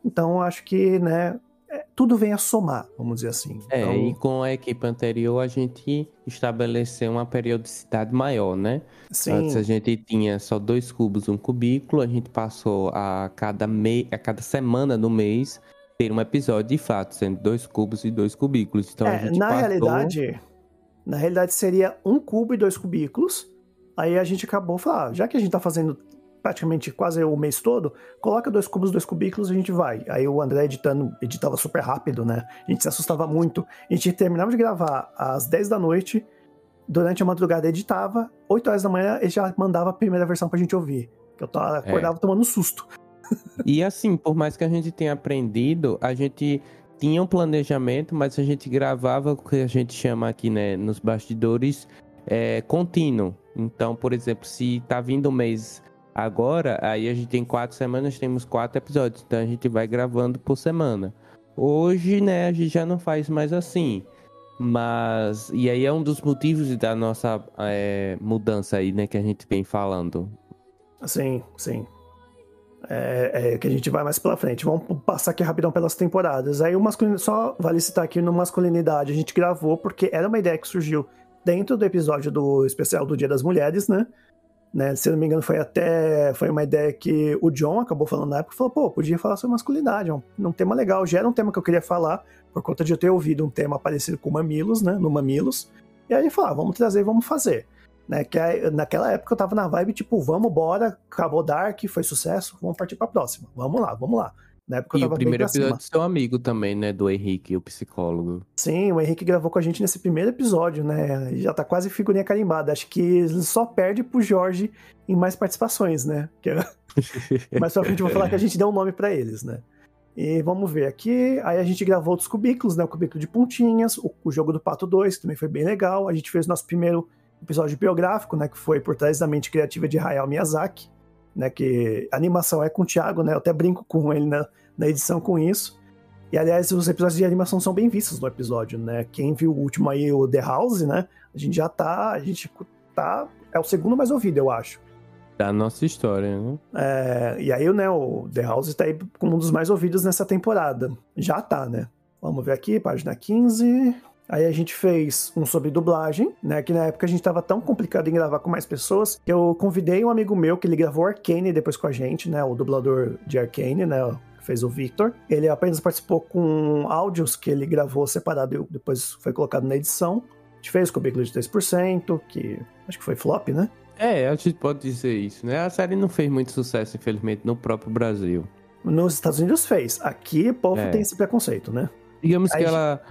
Então, acho que, né, é, tudo vem a somar, vamos dizer assim. É, então... e com a equipe anterior a gente estabeleceu uma periodicidade maior, né? Sim. Antes a gente tinha só dois cubos, um cubículo, a gente passou a cada, me... a cada semana do mês ter um episódio de fato, sendo dois cubos e dois cubículos. Então é, a gente na passou... realidade, na realidade seria um cubo e dois cubículos. Aí a gente acabou falando, ah, já que a gente tá fazendo praticamente quase o mês todo, coloca dois cubos, dois cubículos e a gente vai. Aí o André editando, editava super rápido, né? A gente se assustava muito. A gente terminava de gravar às 10 da noite, durante a madrugada editava, 8 horas da manhã ele já mandava a primeira versão pra gente ouvir. Que eu tava, acordava é. tomando susto. E assim, por mais que a gente tenha aprendido, a gente tinha um planejamento, mas a gente gravava o que a gente chama aqui, né, nos bastidores, é, contínuo. Então, por exemplo, se tá vindo um mês Agora, aí a gente tem quatro semanas, temos quatro episódios, então a gente vai gravando por semana. Hoje, né, a gente já não faz mais assim. Mas, e aí é um dos motivos da nossa é, mudança aí, né, que a gente vem falando. Sim, sim. É, é, que a gente vai mais pela frente. Vamos passar aqui rapidão pelas temporadas. Aí o masculino, só vale citar aqui no masculinidade, a gente gravou porque era uma ideia que surgiu dentro do episódio do especial do Dia das Mulheres, né? Né? Se não me engano, foi até foi uma ideia que o John acabou falando na época, falou, pô, podia falar sobre masculinidade, é um, um, tema legal, já era um tema que eu queria falar, por conta de eu ter ouvido um tema parecido com Mamilos, né, no Mamilos, e aí falou, ah, vamos trazer, vamos fazer. Né, que aí, naquela época eu tava na vibe, tipo, vamos bora, acabou Dark, foi sucesso, vamos partir pra próxima, vamos lá, vamos lá. Na época e o primeiro episódio do seu amigo também, né? Do Henrique, o psicólogo. Sim, o Henrique gravou com a gente nesse primeiro episódio, né? Já tá quase figurinha carimbada. Acho que ele só perde pro Jorge em mais participações, né? É... Mais pra frente eu vou falar que a gente deu um nome para eles, né? E vamos ver aqui. Aí a gente gravou outros cubículos, né? O cubículo de pontinhas, o, o jogo do Pato 2, que também foi bem legal. A gente fez nosso primeiro episódio biográfico, né? Que foi por trás da mente criativa de Hayao Miyazaki né? Que animação é com o Thiago, né? Eu até brinco com ele na, na edição com isso. E aliás, os episódios de animação são bem vistos no episódio, né? Quem viu o último aí, o The House, né? A gente já tá. A gente tá. É o segundo mais ouvido, eu acho. Da nossa história, né? É, e aí, né, o The House tá aí como um dos mais ouvidos nessa temporada. Já tá, né? Vamos ver aqui, página 15. Aí a gente fez um sobre dublagem, né? Que na época a gente tava tão complicado em gravar com mais pessoas que eu convidei um amigo meu que ele gravou Arcane depois com a gente, né? O dublador de Arcane, né? fez o Victor. Ele apenas participou com áudios que ele gravou separado e depois foi colocado na edição. A gente fez com o Big de 3%, que acho que foi flop, né? É, a gente pode dizer isso, né? A série não fez muito sucesso, infelizmente, no próprio Brasil. Nos Estados Unidos fez. Aqui o povo é. tem esse preconceito, né? Digamos aí que ela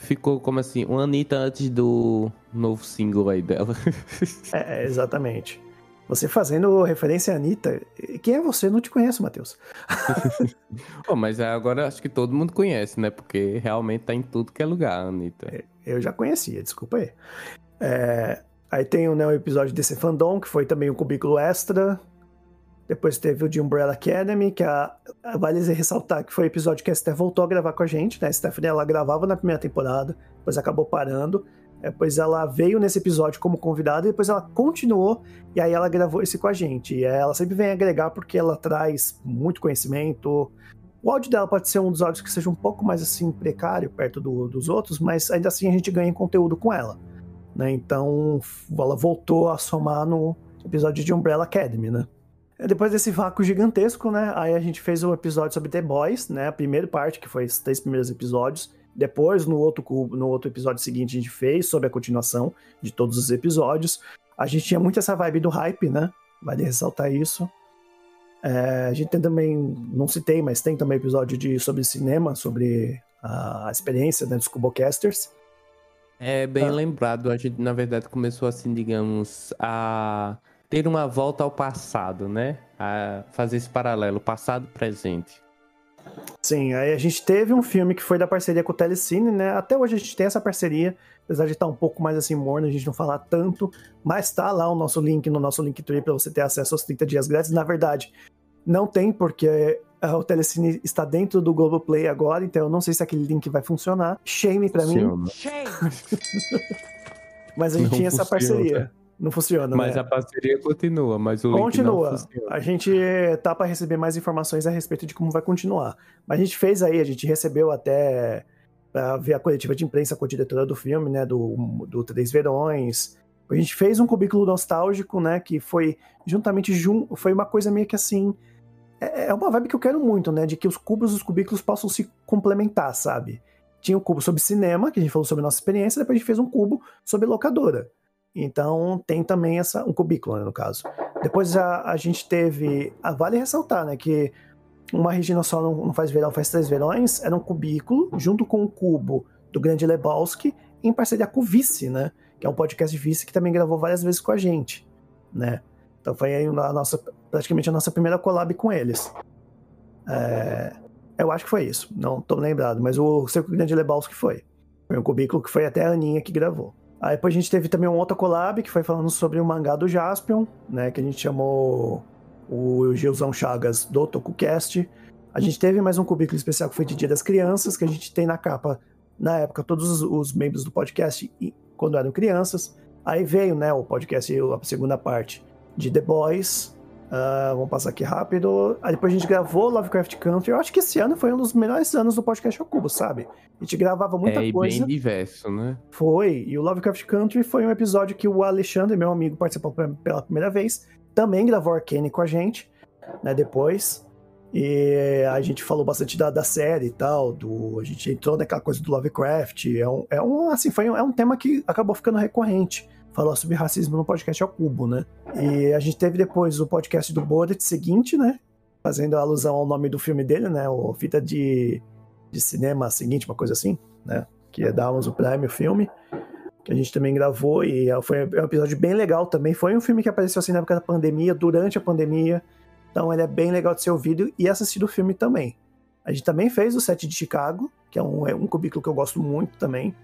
ficou como assim, uma Anitta antes do novo single aí dela. é, exatamente. Você fazendo referência à Anitta, quem é você? Não te conheço, Matheus. oh, mas agora acho que todo mundo conhece, né? Porque realmente tá em tudo que é lugar, a Anitta. É, eu já conhecia, desculpa aí. É, aí tem né, o episódio desse fandom, que foi também um cubículo extra. Depois teve o de Umbrella Academy, que a, vale ressaltar que foi o episódio que a Steph voltou a gravar com a gente, né? A Stephanie ela gravava na primeira temporada, depois acabou parando. Depois ela veio nesse episódio como convidada depois ela continuou e aí ela gravou esse com a gente. E ela sempre vem agregar porque ela traz muito conhecimento. O áudio dela pode ser um dos áudios que seja um pouco mais assim precário perto do, dos outros, mas ainda assim a gente ganha conteúdo com ela. Né? Então ela voltou a somar no episódio de Umbrella Academy, né? Depois desse vácuo gigantesco, né? Aí a gente fez um episódio sobre The Boys, né? A primeira parte, que foi os três primeiros episódios. Depois, no outro, no outro episódio seguinte, a gente fez sobre a continuação de todos os episódios. A gente tinha muito essa vibe do hype, né? Vale ressaltar isso. É, a gente tem também, não citei, mas tem também episódio de, sobre cinema, sobre a experiência né, dos Cubocasters. É bem ah. lembrado, a gente na verdade começou assim, digamos, a ter uma volta ao passado, né? A fazer esse paralelo, passado-presente. Sim, aí a gente teve um filme que foi da parceria com o Telecine, né? Até hoje a gente tem essa parceria, apesar de estar um pouco mais assim morno, a gente não falar tanto, mas tá lá o nosso link no nosso Linktree para você ter acesso aos 30 dias grátis. Na verdade, não tem porque é, o Telecine está dentro do Globoplay agora, então eu não sei se aquele link vai funcionar. Shame para mim. Shame. mas a gente não tinha funciona. essa parceria. Não funciona, Mas né? a parceria continua, mas o continua. A gente tá para receber mais informações a respeito de como vai continuar. Mas a gente fez aí, a gente recebeu até pra ver a coletiva de imprensa com a diretora do filme, né, do, do Três Verões. A gente fez um cubículo nostálgico, né, que foi juntamente jun... foi uma coisa meio que assim, é, é uma vibe que eu quero muito, né, de que os cubos e os cubículos possam se complementar, sabe? Tinha um cubo sobre cinema, que a gente falou sobre a nossa experiência, depois a gente fez um cubo sobre locadora. Então tem também essa um cubículo, né, no caso. Depois a, a gente teve. A, vale ressaltar, né, que uma Regina só não, não, faz verão, faz três verões, era um cubículo, junto com o cubo do Grande Lebowski, em parceria com o Vice, né? Que é um podcast de Vice que também gravou várias vezes com a gente, né? Então foi aí a nossa, praticamente a nossa primeira collab com eles. É, eu acho que foi isso, não tô lembrado, mas o seu Grande Lebowski foi. Foi um cubículo que foi até a Aninha que gravou. Aí depois a gente teve também um outro collab que foi falando sobre o mangá do Jaspion, né? Que a gente chamou o Gilzão Chagas do TokuCast. A gente teve mais um cubículo especial que foi de Dia das Crianças, que a gente tem na capa, na época, todos os membros do podcast quando eram crianças. Aí veio, né, o podcast, a segunda parte de The Boys, Uh, vamos passar aqui rápido. Aí depois a gente gravou Lovecraft Country. Eu acho que esse ano foi um dos melhores anos do podcast ao Cubo, sabe? A gente gravava muita é, coisa. bem diverso, né? Foi. E o Lovecraft Country foi um episódio que o Alexandre, meu amigo, participou pela primeira vez. Também gravou Arcane com a gente, né? Depois. E a gente falou bastante da, da série e tal. Do, a gente entrou naquela coisa do Lovecraft. É um, é um assim, foi um, é um tema que acabou ficando recorrente falou sobre racismo no podcast ao cubo, né? E a gente teve depois o podcast do Bodet seguinte, né? Fazendo alusão ao nome do filme dele, né? O Fita de, de Cinema Seguinte, uma coisa assim, né? Que é da Amazon Prime, o filme. Que a gente também gravou e foi um episódio bem legal também. Foi um filme que apareceu assim na época da pandemia, durante a pandemia. Então ele é bem legal de ser ouvido e assistir o filme também. A gente também fez o set de Chicago, que é um, é um cubículo que eu gosto muito também.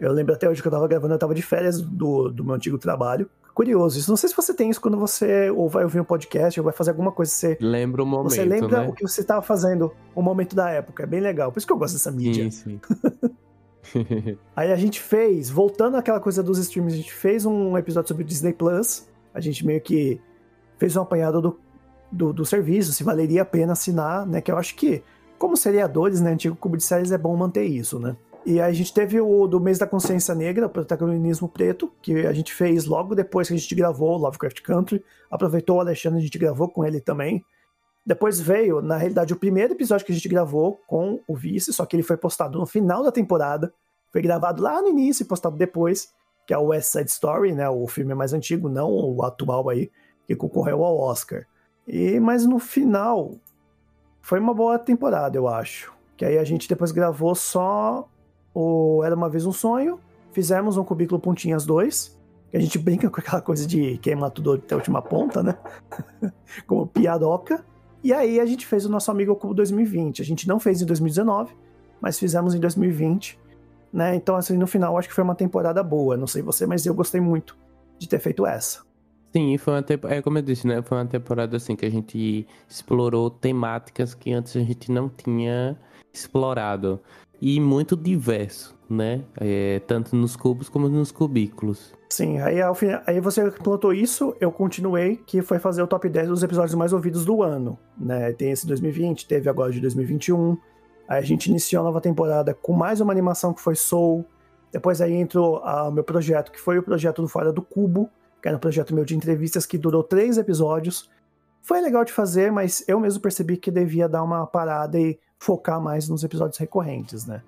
Eu lembro até hoje que eu tava gravando, eu tava de férias do, do meu antigo trabalho. Curioso, isso não sei se você tem isso quando você ou vai ouvir um podcast ou vai fazer alguma coisa, você Lembra o momento, você lembra né? o que você tava fazendo, o momento da época, é bem legal. Por isso que eu gosto dessa mídia. Sim, sim. Aí a gente fez, voltando àquela coisa dos streams, a gente fez um episódio sobre o Disney Plus. A gente meio que fez um apanhado do, do, do serviço, se valeria a pena assinar, né? Que eu acho que, como seriadores, né? Antigo Cubo de Séries é bom manter isso, né? E a gente teve o do mês da consciência negra, o protagonismo preto, que a gente fez logo depois que a gente gravou Lovecraft Country. Aproveitou o Alexandre, a gente gravou com ele também. Depois veio, na realidade, o primeiro episódio que a gente gravou com o Vice, só que ele foi postado no final da temporada. Foi gravado lá no início e postado depois, que é o West Side Story, né? O filme mais antigo, não o atual aí, que concorreu ao Oscar. E mas no final foi uma boa temporada, eu acho. Que aí a gente depois gravou só o Era uma vez um sonho, fizemos um cubículo pontinhas 2, que a gente brinca com aquela coisa de queimar tudo até a última ponta, né? Como piadoca. E aí a gente fez o nosso amigo Cubo 2020. A gente não fez em 2019, mas fizemos em 2020, né? Então assim, no final acho que foi uma temporada boa, não sei você, mas eu gostei muito de ter feito essa. Sim, foi uma temporada, é como eu disse, né? Foi uma temporada assim que a gente explorou temáticas que antes a gente não tinha explorado. E muito diverso, né? É, tanto nos cubos como nos cubículos. Sim, aí, ao fim, aí você plantou isso, eu continuei, que foi fazer o top 10 dos episódios mais ouvidos do ano, né? Tem esse 2020, teve agora de 2021. Aí a gente iniciou a nova temporada com mais uma animação que foi Soul. Depois aí entrou o meu projeto, que foi o projeto do Fora do Cubo, que era um projeto meu de entrevistas que durou três episódios. Foi legal de fazer, mas eu mesmo percebi que devia dar uma parada e focar mais nos episódios recorrentes, né?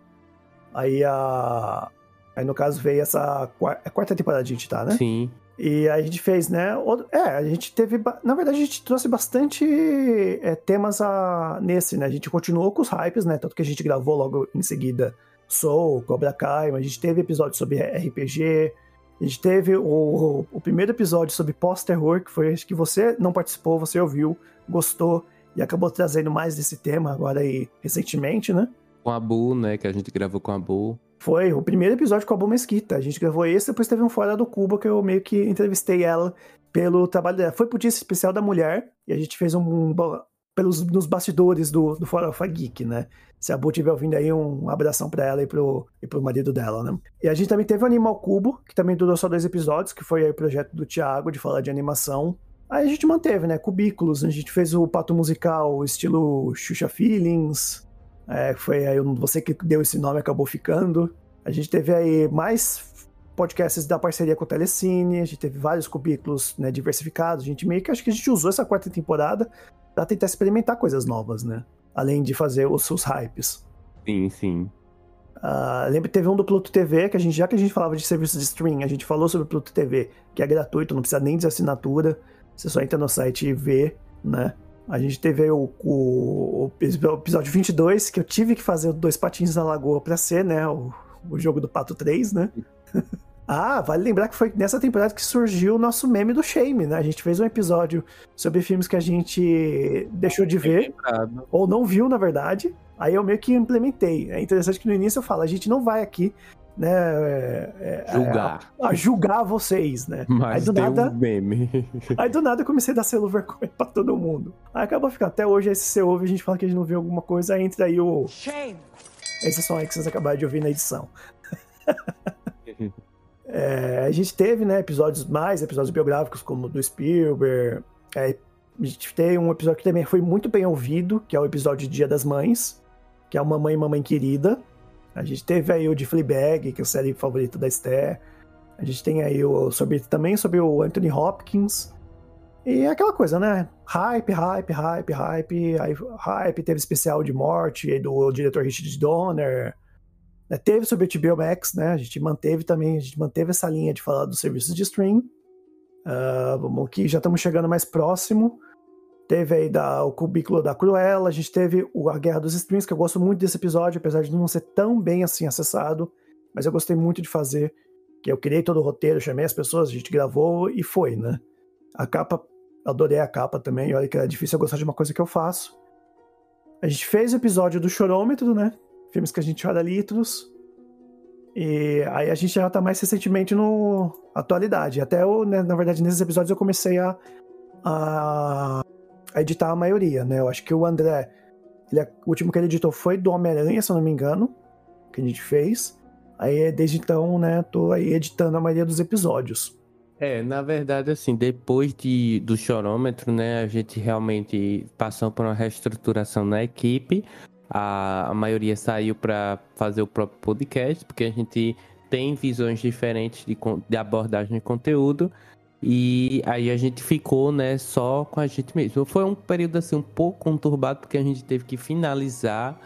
Aí a. Aí no caso veio essa quarta, a quarta temporada a gente tá, né? Sim. E aí a gente fez, né? É, a gente teve. Na verdade, a gente trouxe bastante é, temas a, nesse, né? A gente continuou com os hypes, né? Tanto que a gente gravou logo em seguida Soul, Cobra Kai, mas a gente teve episódios sobre RPG. A gente teve o, o primeiro episódio sobre pós-terror, que foi acho que você não participou, você ouviu, gostou e acabou trazendo mais desse tema agora aí recentemente, né? Com a Bu, né? Que a gente gravou com a Bu. Foi o primeiro episódio com a Bu Mesquita. A gente gravou esse, depois teve um Fora do Cubo que eu meio que entrevistei ela pelo trabalho dela. Foi pro Dia Especial da Mulher e a gente fez um. um pelos, nos bastidores do, do Farofa Geek, né? Se a Bu estiver ouvindo aí, um abração pra ela e pro, e pro marido dela, né? E a gente também teve o Animal Cubo, que também durou só dois episódios, que foi aí o projeto do Thiago de falar de animação. Aí a gente manteve, né? Cubículos, a gente fez o pato musical estilo Xuxa Feelings. É, foi aí você que deu esse nome acabou ficando. A gente teve aí mais podcasts da parceria com o Telecine, a gente teve vários cubículos né, diversificados. A gente meio que acho que a gente usou essa quarta temporada para tentar experimentar coisas novas, né? Além de fazer os seus hypes. Sim, sim. Uh, lembra que teve um do Pluto TV, que a gente, já que a gente falava de serviços de stream, a gente falou sobre o Pluto TV, que é gratuito, não precisa nem de assinatura. Você só entra no site e vê, né? A gente teve o, o, o episódio 22, que eu tive que fazer Dois Patins na Lagoa pra ser, né? O, o jogo do Pato 3, né? ah, vale lembrar que foi nessa temporada que surgiu o nosso meme do Shame, né? A gente fez um episódio sobre filmes que a gente deixou de ver, ou não viu, na verdade. Aí eu meio que implementei. É interessante que no início eu falo, a gente não vai aqui né, é, julgar. É, a, a, julgar vocês, né? Mas aí do nada, um meme. aí do nada eu comecei a dar selo vergonha pra todo mundo. Aí acabou ficando. Até hoje, aí se você ouve, a gente fala que a gente não viu alguma coisa, aí entra aí o. Shame! Esse som aí que vocês acabaram de ouvir na edição. é, a gente teve, né, episódios mais, episódios biográficos, como do Spielberg. É, a gente tem um episódio que também foi muito bem ouvido, que é o episódio de Dia das Mães, que é o Mamãe Mamãe Querida. A gente teve aí o de Fleabag, que é a série favorita da Esther. A gente tem aí o sobre também sobre o Anthony Hopkins. E é aquela coisa, né? Hype, hype, hype, hype. Aí, hype, teve especial de morte do diretor Richard Donner. Né? Teve sobre o HBO Max, né? A gente manteve também, a gente manteve essa linha de falar dos serviços de stream. Uh, vamos aqui, já estamos chegando mais próximo. Teve aí da, o cubículo da Cruella, a gente teve o, a Guerra dos Streams, que eu gosto muito desse episódio, apesar de não ser tão bem assim acessado, mas eu gostei muito de fazer, que eu criei todo o roteiro, chamei as pessoas, a gente gravou e foi, né? A capa, adorei a capa também, olha que é difícil eu gostar de uma coisa que eu faço. A gente fez o episódio do chorômetro, né? Filmes que a gente chora litros. E aí a gente já tá mais recentemente no atualidade. Até eu, né, na verdade, nesses episódios eu comecei a, a, a, editar a maioria, né? Eu acho que o André, ele, o último que ele editou foi do Homem-Aranha, se eu não me engano, que a gente fez. Aí desde então, né, tô aí editando a maioria dos episódios. É, na verdade, assim, depois de, do chorômetro, né, a gente realmente passou por uma reestruturação na equipe. A, a maioria saiu para fazer o próprio podcast, porque a gente tem visões diferentes de, de abordagem de conteúdo. E aí a gente ficou, né, só com a gente mesmo. Foi um período assim um pouco conturbado porque a gente teve que finalizar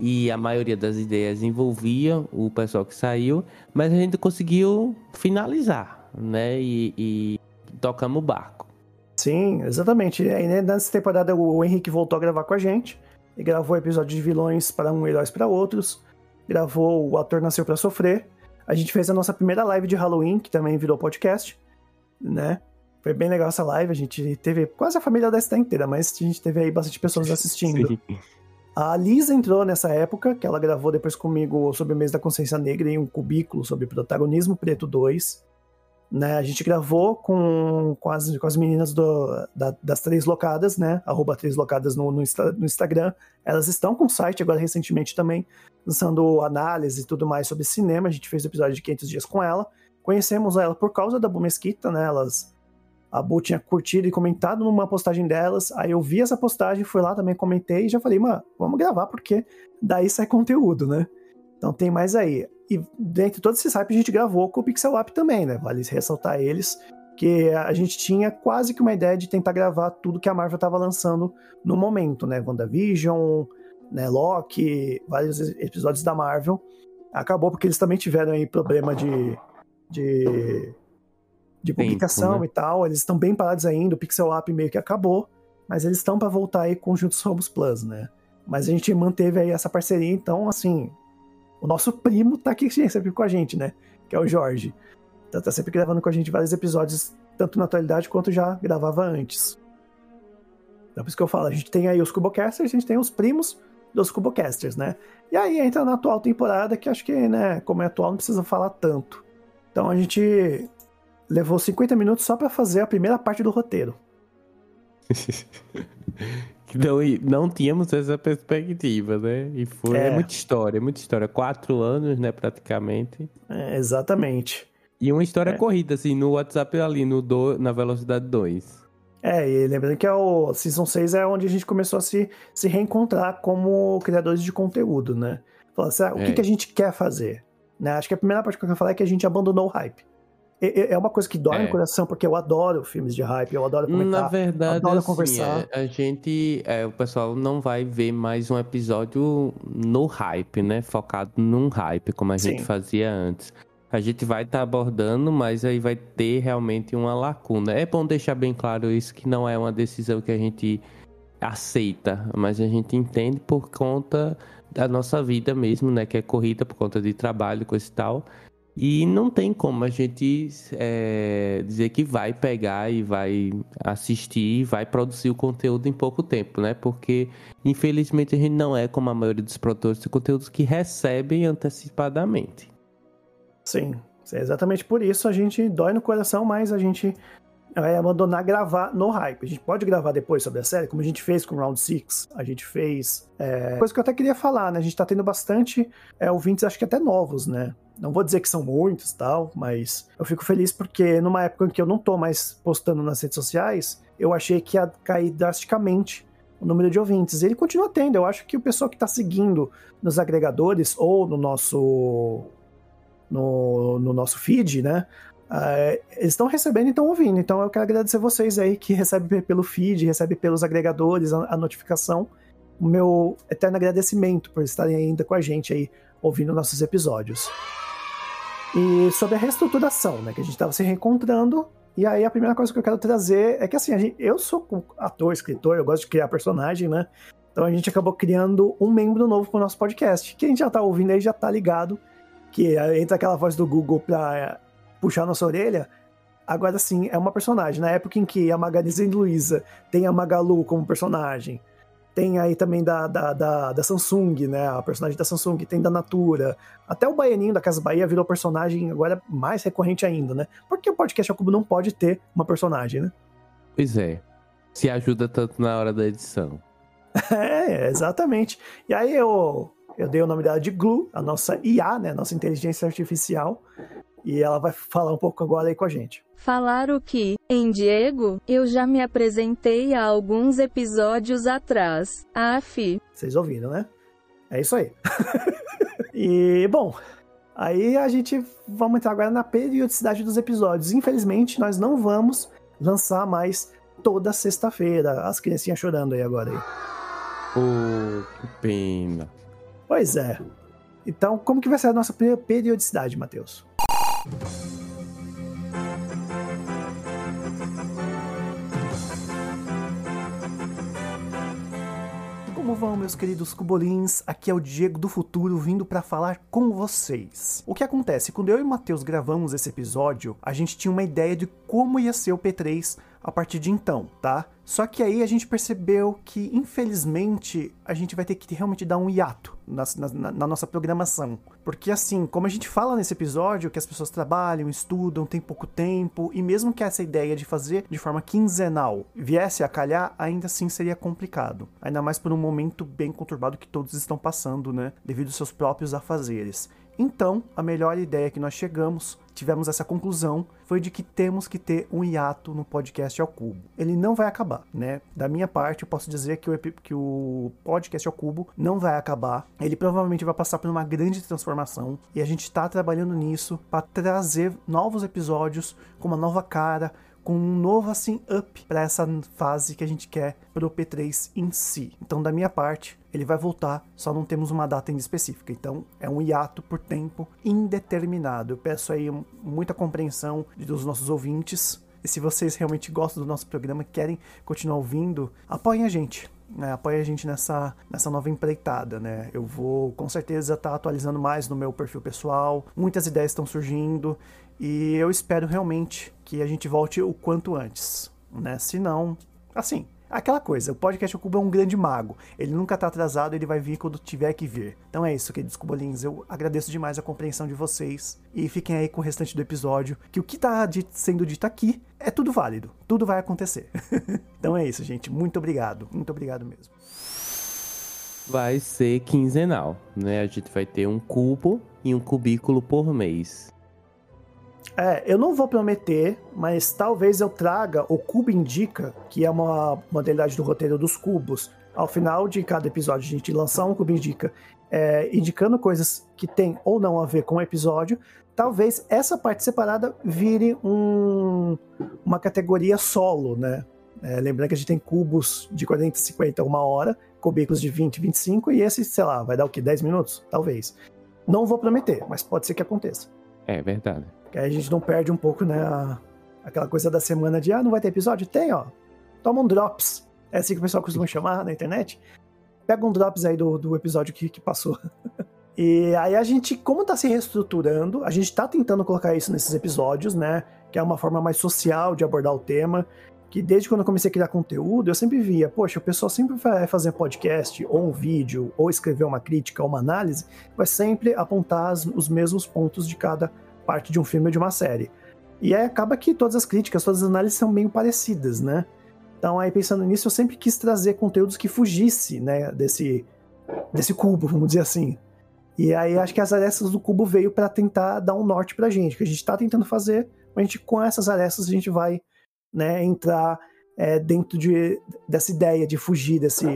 e a maioria das ideias envolvia o pessoal que saiu, mas a gente conseguiu finalizar né? E, e tocamos o barco. Sim, exatamente. E aí, né, nessa temporada o Henrique voltou a gravar com a gente. E gravou episódio de vilões para um, heróis para outros. Gravou O Ator Nasceu para Sofrer. A gente fez a nossa primeira live de Halloween, que também virou podcast, né? Foi bem legal essa live. A gente teve quase a família desta inteira, mas a gente teve aí bastante pessoas assistindo. Sim. A Liz entrou nessa época, que ela gravou depois comigo sobre o mês da consciência negra em um cubículo sobre protagonismo preto 2. Né, a gente gravou com, com, as, com as meninas do, da, das Três Locadas, né? Arroba Três Locadas no, no, no, Instagram. Elas estão com o site agora recentemente também, lançando análise e tudo mais sobre cinema. A gente fez o episódio de 500 dias com ela. Conhecemos ela por causa da Bu Mesquita, né? Elas, a Bu tinha curtido e comentado numa postagem delas. Aí eu vi essa postagem, fui lá também, comentei e já falei, mano, vamos gravar porque daí sai conteúdo, né? Então tem mais aí. E dentro de todo esse hype a gente gravou com o Pixel App também, né? Vale ressaltar eles, que a gente tinha quase que uma ideia de tentar gravar tudo que a Marvel estava lançando no momento, né? WandaVision, né, Loki, vários episódios da Marvel. Acabou porque eles também tiveram aí problema de, de, de publicação Tempo, né? e tal. Eles estão bem parados ainda, o Pixel App meio que acabou, mas eles estão para voltar aí com Juntos Somos Plus, né? Mas a gente manteve aí essa parceria, então, assim, o nosso primo tá aqui sempre com a gente, né? Que é o Jorge. Então tá sempre gravando com a gente vários episódios, tanto na atualidade quanto já gravava antes. Então por isso que eu falo, a gente tem aí os Cubocasters, a gente tem os primos dos Cubocasters, né? E aí entra na atual temporada, que acho que, né, como é atual, não precisa falar tanto. Então a gente levou 50 minutos só para fazer a primeira parte do roteiro. Não, não tínhamos essa perspectiva, né? E foi é. muita história, muita história. Quatro anos, né, praticamente. É, exatamente. E uma história é. corrida, assim, no WhatsApp ali, no do, na velocidade 2. É, e lembrando que é o Season 6 é onde a gente começou a se, se reencontrar como criadores de conteúdo, né? Falar assim, ah, o que, é. que a gente quer fazer? Né? Acho que a primeira parte que eu quero falar é que a gente abandonou o hype é uma coisa que dói é. no coração, porque eu adoro filmes de hype, eu adoro comentar, Na verdade, adoro assim, conversar. A, a gente, é, o pessoal não vai ver mais um episódio no hype, né? Focado num hype, como a Sim. gente fazia antes. A gente vai estar tá abordando, mas aí vai ter realmente uma lacuna. É bom deixar bem claro isso, que não é uma decisão que a gente aceita, mas a gente entende por conta da nossa vida mesmo, né? Que é corrida por conta de trabalho, coisa e tal. E não tem como a gente é, dizer que vai pegar e vai assistir, vai produzir o conteúdo em pouco tempo, né? Porque, infelizmente, a gente não é como a maioria dos produtores de conteúdos que recebem antecipadamente. Sim, é exatamente por isso a gente dói no coração, mas a gente vai abandonar gravar no hype. A gente pode gravar depois sobre a série, como a gente fez com Round 6. A gente fez. É... Coisa que eu até queria falar, né? A gente tá tendo bastante é, ouvintes, acho que até novos, né? Não vou dizer que são muitos tal, mas eu fico feliz porque numa época em que eu não tô mais postando nas redes sociais, eu achei que ia cair drasticamente o número de ouvintes. Ele continua tendo. Eu acho que o pessoal que está seguindo nos agregadores ou no nosso no, no nosso feed, né? Uh, eles estão recebendo e estão ouvindo. Então eu quero agradecer vocês aí que recebem pelo feed, recebem pelos agregadores a, a notificação. O meu eterno agradecimento por estarem ainda com a gente aí ouvindo nossos episódios. E sobre a reestruturação, né? Que a gente estava se reencontrando. E aí a primeira coisa que eu quero trazer é que assim, gente, eu sou ator, escritor, eu gosto de criar personagem, né? Então a gente acabou criando um membro novo para o nosso podcast. Quem já está ouvindo aí já está ligado. Que entra aquela voz do Google para é, puxar nossa orelha. Agora sim, é uma personagem. Na época em que a Magaliza e Luiza tem a Magalu como personagem, Tem aí também da, da, da, da, Samsung, né? A personagem da Samsung, tem da Natura. Até o Baianinho da Casa Bahia virou personagem agora mais recorrente ainda, né? Porque o podcast ao cubo não pode ter uma personagem, né? Pois é. Se ajuda tanto na hora da edição. é, exatamente. E aí eu, eu dei o nome dela de Glue, a nossa IA, né? Nossa inteligência artificial. E ela vai falar um pouco agora aí com a gente. Falar o que, em Diego, eu já me apresentei há alguns episódios atrás. Af. Vocês ouviram, né? É isso aí. e, bom, aí a gente vamos entrar agora na periodicidade dos episódios. Infelizmente, nós não vamos lançar mais toda sexta-feira. As criancinhas chorando aí agora. Aí. Oh, que pena. Pois é. Então, como que vai ser a nossa periodicidade, Matheus? Como vão, meus queridos cubolins? Aqui é o Diego do Futuro vindo para falar com vocês. O que acontece? Quando eu e o Matheus gravamos esse episódio, a gente tinha uma ideia de como ia ser o P3 a partir de então, tá? Só que aí a gente percebeu que, infelizmente, a gente vai ter que realmente dar um hiato na, na, na, nossa programação. Porque, assim, como a gente fala nesse episódio, que as pessoas trabalham, estudam, tem pouco tempo, e mesmo que essa ideia de fazer de forma quinzenal viesse a calhar, ainda assim seria complicado. Ainda mais por um momento bem conturbado que todos estão passando, né? Devido aos seus próprios afazeres. Então, a melhor ideia que nós chegamos, tivemos essa conclusão, foi de que temos que ter um hiato no podcast ao cubo. Ele não vai acabar, né? Da minha parte, eu posso dizer que o, que o podcast ao cubo não vai acabar. Ele provavelmente vai passar por uma grande transformação e a gente está trabalhando nisso para trazer novos episódios com uma nova cara, com um novo assim up para essa fase que a gente quer para o P3 em si. Então, da minha parte, ele vai voltar, só não temos uma data ainda específica. Então, é um hiato por tempo indeterminado. Eu peço aí muita compreensão dos nossos ouvintes. E se vocês realmente gostam do nosso programa, querem continuar ouvindo, apoiem a gente. Né, apoie a gente nessa, nessa nova empreitada, né? Eu vou com certeza estar tá atualizando mais no meu perfil pessoal, muitas ideias estão surgindo e eu espero realmente que a gente volte o quanto antes, né? Se não, assim, aquela coisa, o podcast Cubo é um grande mago. Ele nunca tá atrasado, ele vai vir quando tiver que vir. Então é isso, queridos cubolins. Eu agradeço demais a compreensão de vocês. E fiquem aí com o restante do episódio, que o que tá sendo dito aqui é tudo válido. Tudo vai acontecer. então é isso, gente. Muito obrigado. Muito obrigado mesmo. Vai ser quinzenal, né? A gente vai ter um cubo e um cubículo por mês. É, eu não vou prometer, mas talvez eu traga o Cubo Indica, que é uma modalidade do roteiro dos cubos. Ao final de cada episódio, a gente lançar um Cubo Indica, é, indicando coisas que tem ou não a ver com o episódio. Talvez essa parte separada vire um, uma categoria solo, né? É, lembrando que a gente tem cubos de 40, 50, uma hora, cubículos de 20, 25, e esse, sei lá, vai dar o quê? 10 minutos? Talvez. Não vou prometer, mas pode ser que aconteça. É verdade. Que aí a gente não perde um pouco, né? A, aquela coisa da semana de, ah, não vai ter episódio? Tem, ó. Toma um drops. É assim que o pessoal costuma chamar na internet. Pega um drops aí do, do episódio que, que passou. e aí a gente, como tá se reestruturando, a gente tá tentando colocar isso nesses episódios, né? Que é uma forma mais social de abordar o tema. Que desde quando eu comecei a criar conteúdo, eu sempre via, poxa, o pessoal sempre vai fazer podcast, ou um vídeo, ou escrever uma crítica, ou uma análise, vai sempre apontar os mesmos pontos de cada parte de um filme ou de uma série. E aí acaba que todas as críticas, todas as análises são meio parecidas, né? Então aí pensando nisso, eu sempre quis trazer conteúdos que fugisse, né, desse desse cubo, vamos dizer assim. E aí acho que as arestas do cubo veio para tentar dar um norte pra gente, que a gente tá tentando fazer, mas a gente com essas arestas a gente vai, né, entrar é, dentro de, dessa ideia de fugir desse,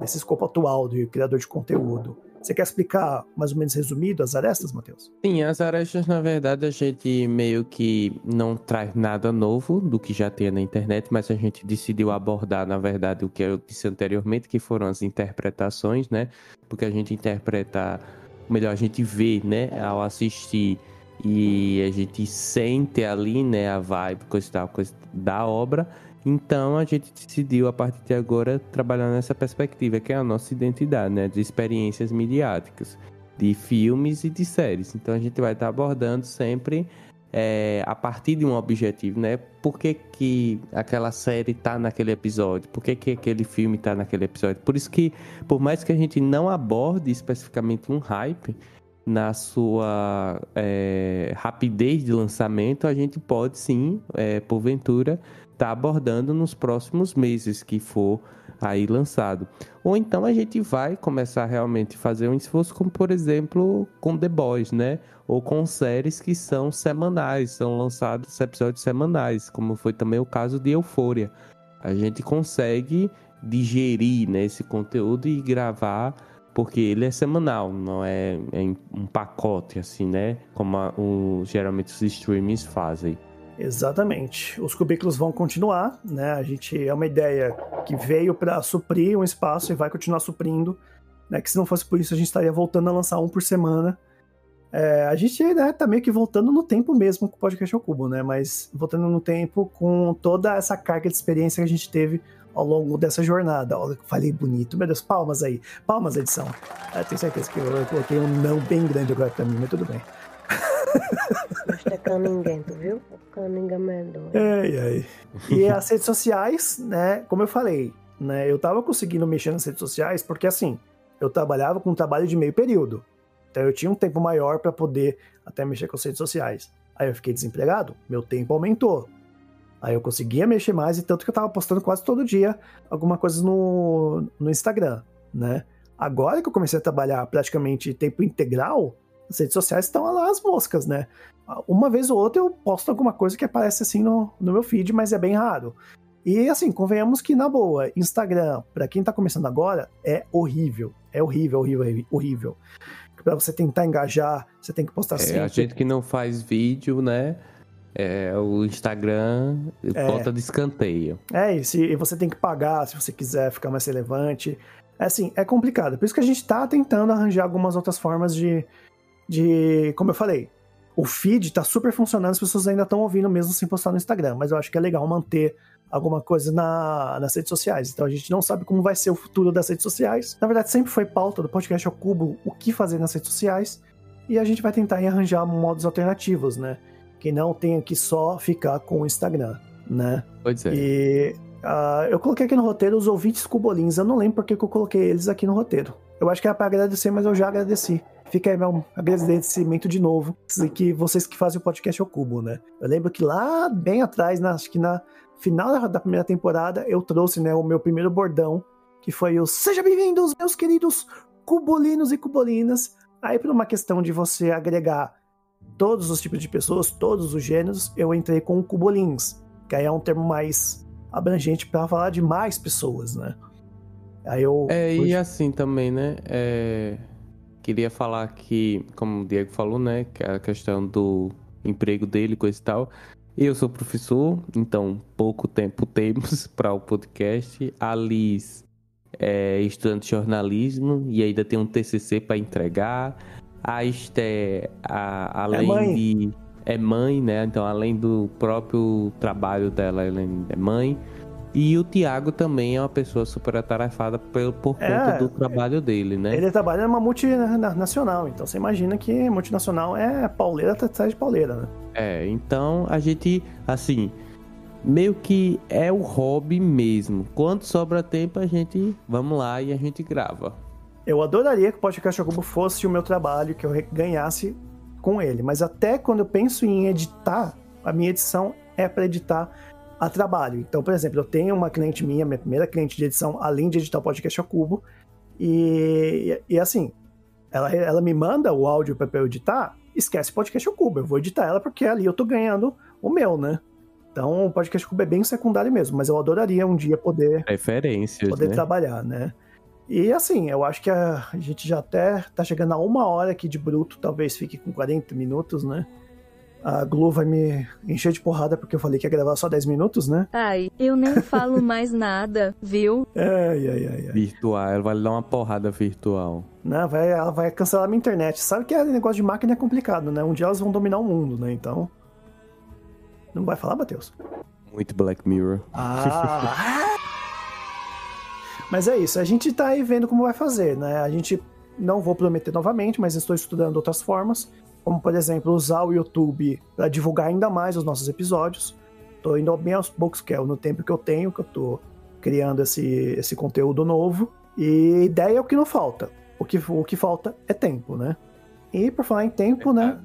desse escopo atual do criador de conteúdo. Você quer explicar mais ou menos resumido as arestas, Matheus? Sim, as arestas, na verdade, a gente meio que não traz nada novo do que já tem na internet, mas a gente decidiu abordar, na verdade, o que eu disse anteriormente, que foram as interpretações, né? Porque a gente interpreta, melhor, a gente vê, né, ao assistir e a gente sente ali, né, a vibe, coisa e tal, coisa da obra então a gente decidiu a partir de agora trabalhar nessa perspectiva, que é a nossa identidade, né? De experiências midiáticas, de filmes e de séries. Então a gente vai estar abordando sempre é, a partir de um objetivo, né? Por que, que aquela série tá naquele episódio? Por que, que aquele filme tá naquele episódio? Por isso que, por mais que a gente não aborde especificamente um hype, na sua é, rapidez de lançamento, a gente pode sim, é, porventura, estar tá abordando nos próximos meses que for aí lançado. Ou então a gente vai começar realmente a fazer um esforço, como por exemplo com The Boys, né? Ou com séries que são semanais, são lançados episódios semanais, como foi também o caso de Euphoria. A gente consegue digerir né, esse conteúdo e gravar porque ele é semanal, não é, é um pacote assim, né? Como a, o, geralmente os streamings fazem. Exatamente. Os cubículos vão continuar, né? A gente é uma ideia que veio para suprir um espaço e vai continuar suprindo, né? Que se não fosse por isso a gente estaria voltando a lançar um por semana. É, a gente né, tá meio que voltando no tempo mesmo com o podcast ao cubo, né? Mas voltando no tempo com toda essa carga de experiência que a gente teve ao longo dessa jornada. Olha, falei bonito, meu Deus, palmas aí, palmas edição. Eu tenho certeza que eu, coloquei um não bem grande agora pra mim, mas tudo bem. Mas é caninguento, viu? Caningamento. Ai, ai. E as redes sociais, né? Como eu falei, né? Eu tava conseguindo mexer nas redes sociais porque assim, eu trabalhava com um trabalho de meio período. Então eu tinha um tempo maior para poder até mexer com as redes sociais. Aí eu fiquei desempregado, meu tempo aumentou. Aí eu conseguia mexer mais, e tanto que eu tava postando quase todo dia alguma coisa no, no Instagram, né? Agora que eu comecei a trabalhar praticamente tempo integral, as redes sociais estão lá as moscas, né? Uma vez ou outra eu posto alguma coisa que aparece assim no, no meu feed, mas é bem raro. E assim, convenhamos que na boa, Instagram, para quem tá começando agora, é horrível. É horrível, horrível, horrível. Para você tentar engajar, você tem que postar é, sempre. A gente que não faz vídeo, né? É, o Instagram é. bota de escanteio. É, e, se, e você tem que pagar se você quiser ficar mais relevante. É assim, é complicado. Por isso que a gente tá tentando arranjar algumas outras formas de, de, como eu falei, o feed tá super funcionando, as pessoas ainda estão ouvindo mesmo sem postar no Instagram, mas eu acho que é legal manter alguma coisa na, nas redes sociais. Então a gente não sabe como vai ser o futuro das redes sociais. Na verdade, sempre foi pauta do podcast ao cubo o que fazer nas redes sociais. E a gente vai tentar arranjar modos alternativos, né? Que não tenha que só ficar com o Instagram, né? Pode é. E uh, eu coloquei aqui no roteiro os ouvintes cubolins. Eu não lembro porque que eu coloquei eles aqui no roteiro. Eu acho que era para agradecer, mas eu já agradeci. Fica aí meu agradecimento de novo, que vocês que fazem o podcast ao cubo, né? Eu lembro que lá bem atrás, na, acho que na final da primeira temporada, eu trouxe né, o meu primeiro bordão, que foi o Seja bem-vindos, meus queridos cubolinos e cubolinas. Aí, por uma questão de você agregar todos os tipos de pessoas, todos os gêneros, eu entrei com o cubolins, que aí é um termo mais abrangente para falar de mais pessoas, né? Aí eu. É, e assim também, né? É Queria falar que, como o Diego falou, né, que a questão do emprego dele, coisa e tal. Eu sou professor, então pouco tempo temos para o podcast. A Liz é estudante de jornalismo e ainda tem um TCC para entregar. A Esté, a, além é de. É mãe, né? Então, além do próprio trabalho dela, ela é mãe. E o Thiago também é uma pessoa super atarefada por, por é, conta do trabalho dele, né? Ele trabalha numa multinacional, então você imagina que multinacional é pauleira atrás de pauleira, né? É, então a gente, assim, meio que é o hobby mesmo. Quando sobra tempo, a gente vamos lá e a gente grava. Eu adoraria que o Podcast Cubo fosse o meu trabalho, que eu ganhasse com ele, mas até quando eu penso em editar, a minha edição é para editar a trabalho. Então, por exemplo, eu tenho uma cliente minha, minha primeira cliente de edição, além de editar o podcast a cubo, e, e assim, ela, ela me manda o áudio para eu editar, esquece o podcast ao cubo, eu vou editar ela porque ali eu tô ganhando o meu, né? Então, o podcast cubo é bem secundário mesmo, mas eu adoraria um dia poder referências, poder né? trabalhar, né? E assim, eu acho que a, a gente já até tá chegando a uma hora aqui de bruto, talvez fique com 40 minutos, né? A Glu vai me encher de porrada porque eu falei que ia gravar só 10 minutos, né? Ai, eu nem falo mais nada, viu? Ai, ai, ai, ai. Virtual, ela vai dar uma porrada virtual. Não, vai, ela vai cancelar minha internet. Sabe que é negócio de máquina é complicado, né? Um dia elas vão dominar o mundo, né? Então. Não vai falar, Matheus? Muito Black Mirror. Ah! mas é isso, a gente tá aí vendo como vai fazer, né? A gente não vou prometer novamente, mas estou estudando outras formas como por exemplo usar o YouTube para divulgar ainda mais os nossos episódios. Tô indo bem aos poucos, que é no tempo que eu tenho, que eu tô criando esse, esse conteúdo novo. E ideia é o que não falta. O que, o que falta é tempo, né? E por falar em tempo, né?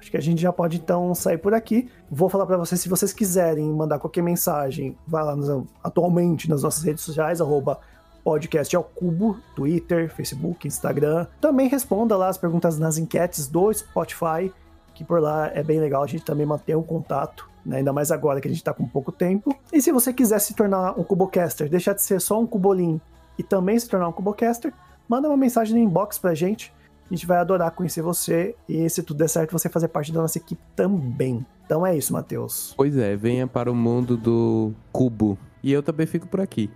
Acho que a gente já pode então sair por aqui. Vou falar para vocês, se vocês quiserem mandar qualquer mensagem, vai lá nos, atualmente nas nossas redes sociais, arroba podcast ao cubo, Twitter, Facebook, Instagram. Também responda lá as perguntas nas enquetes do Spotify, que por lá é bem legal, a gente também mantém o contato. Né? Ainda mais agora que a gente tá com pouco tempo. E se você quiser se tornar um Cubocaster, deixar de ser só um Cubolim e também se tornar um Cubocaster, manda uma mensagem no inbox pra gente a gente vai adorar conhecer você e, se tudo der certo, você fazer parte da nossa equipe também. Então é isso, Matheus. Pois é, venha para o mundo do cubo. E eu também fico por aqui.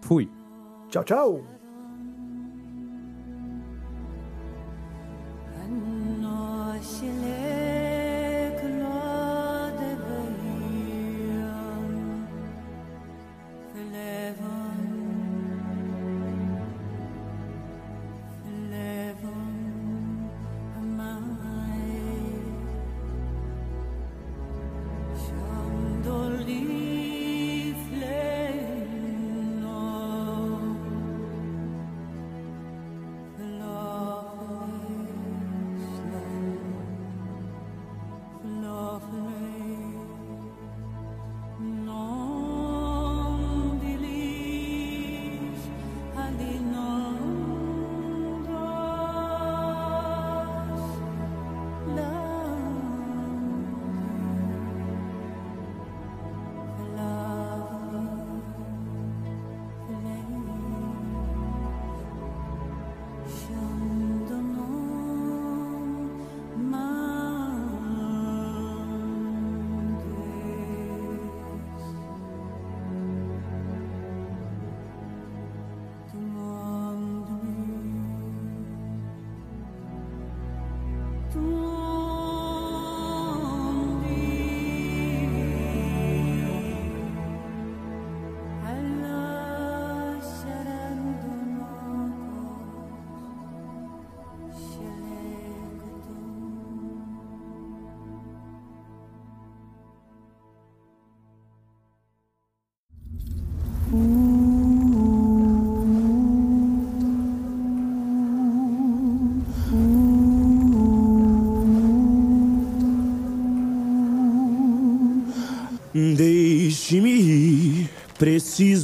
Fui. Tchau, tchau.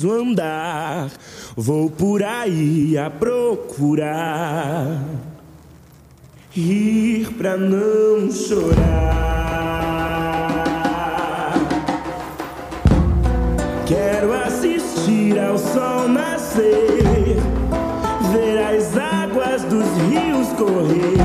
Preciso andar, vou por aí a procurar. Rir pra não chorar. Quero assistir ao sol nascer, ver as águas dos rios correr,